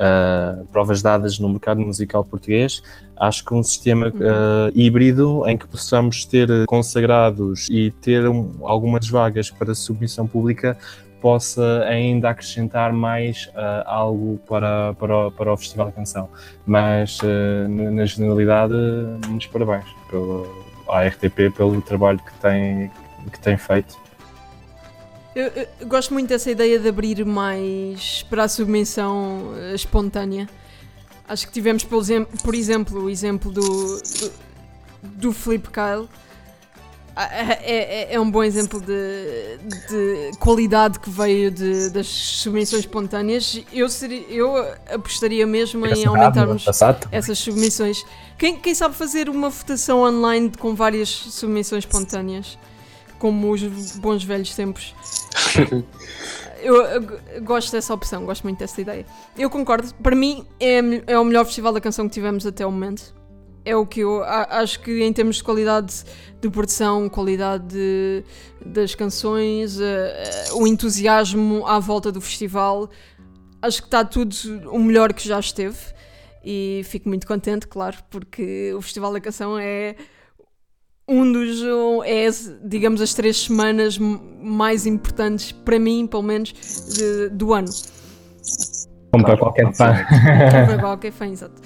uh, provas dadas no mercado musical português. Acho que um sistema uh, híbrido em que possamos ter consagrados e ter um, algumas vagas para submissão pública possa ainda acrescentar mais uh, algo para, para, o, para o Festival da Canção. Mas, uh, na generalidade, muitos parabéns pelo, à RTP pelo trabalho que tem, que tem feito. Eu, eu gosto muito dessa ideia de abrir mais para a submissão uh, espontânea. Acho que tivemos, por exemplo, o exemplo do, do, do Kyle. É, é, é, um bom exemplo de, de qualidade que veio de, das submissões espontâneas. Eu, seria, eu apostaria mesmo em aumentarmos essas submissões. Quem, quem sabe fazer uma votação online com várias submissões espontâneas? Como os bons velhos tempos. eu, eu, gosto dessa opção, gosto muito dessa ideia. Eu concordo, para mim é, é o melhor festival da canção que tivemos até o momento. É o que eu acho que, em termos de qualidade de produção, qualidade de, das canções, uh, uh, o entusiasmo à volta do festival, acho que está tudo o melhor que já esteve. E fico muito contente, claro, porque o Festival da Canção é um dos, é, digamos, as três semanas mais importantes, para mim, pelo menos, de, do ano. Como para qualquer fã. Como para qualquer fã, exato.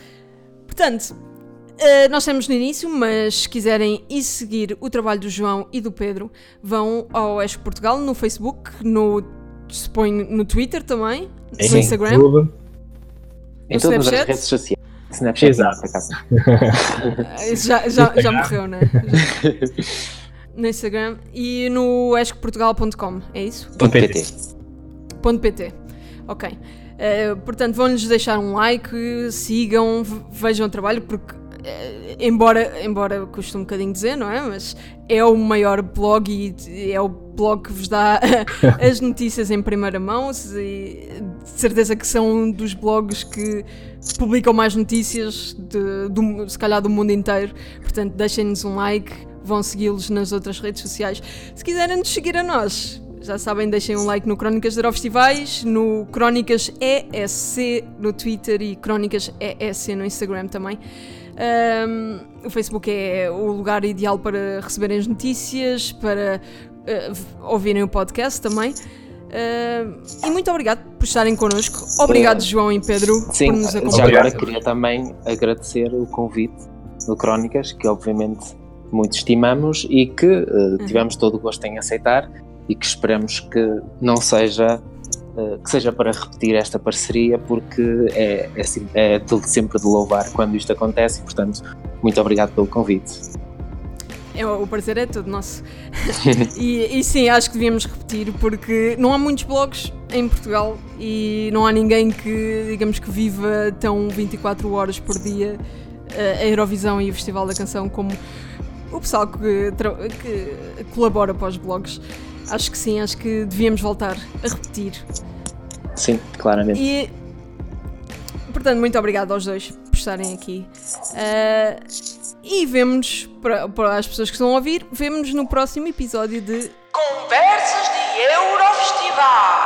Portanto, uh, nós estamos no início, mas se quiserem ir seguir o trabalho do João e do Pedro, vão ao Expo Portugal no Facebook, no, suponho, no Twitter também, no Instagram. Tudo. Em No todas as Snapchat? redes sociais. Snapchat, Exato. Isso já, já, já morreu, né? Já. No Instagram e no escoportugal.com, é isso? PT. PT. Ok. Uh, portanto, vão-lhes deixar um like, sigam, vejam o trabalho, porque, embora, embora custe um bocadinho dizer, não é? Mas é o maior blog e é o blog que vos dá as notícias em primeira mão. se- de certeza que são um dos blogs que publicam mais notícias, de, do, se calhar do mundo inteiro. Portanto, deixem-nos um like, vão segui-los nas outras redes sociais. Se quiserem nos seguir a nós, já sabem, deixem um like no Crónicas de Eurofestivais, no Crónicas ESC no Twitter e Crónicas ESC no Instagram também. Ahm, o Facebook é o lugar ideal para receberem as notícias, para v- ouvirem o podcast também. Ahm, e muito obrigado por estarem connosco. Obrigado, João e Pedro, Sim, por nos já acompanhar. agora queria também agradecer o convite do Crónicas, que obviamente muito estimamos e que Uhum. tivemos todo o gosto em aceitar e que esperamos que não seja que seja para repetir esta parceria porque é, é, é de- sempre de louvar quando isto acontece e portanto muito obrigado pelo convite. É, o parecer é todo nosso. e, e sim, acho que devíamos repetir, porque não há muitos blogs em Portugal e não há ninguém que, digamos que viva tão 24 horas por dia eh, a Eurovisão e o Festival da Canção como o pessoal que, que colabora para os blogs. Acho que sim, acho que devíamos voltar a repetir. Sim, claramente. E, portanto, muito obrigado aos dois por estarem aqui. Uh, e vemos-nos, para, para, as pessoas que estão a ouvir, vemos-nos no próximo episódio de Conversas de Eurofestivais.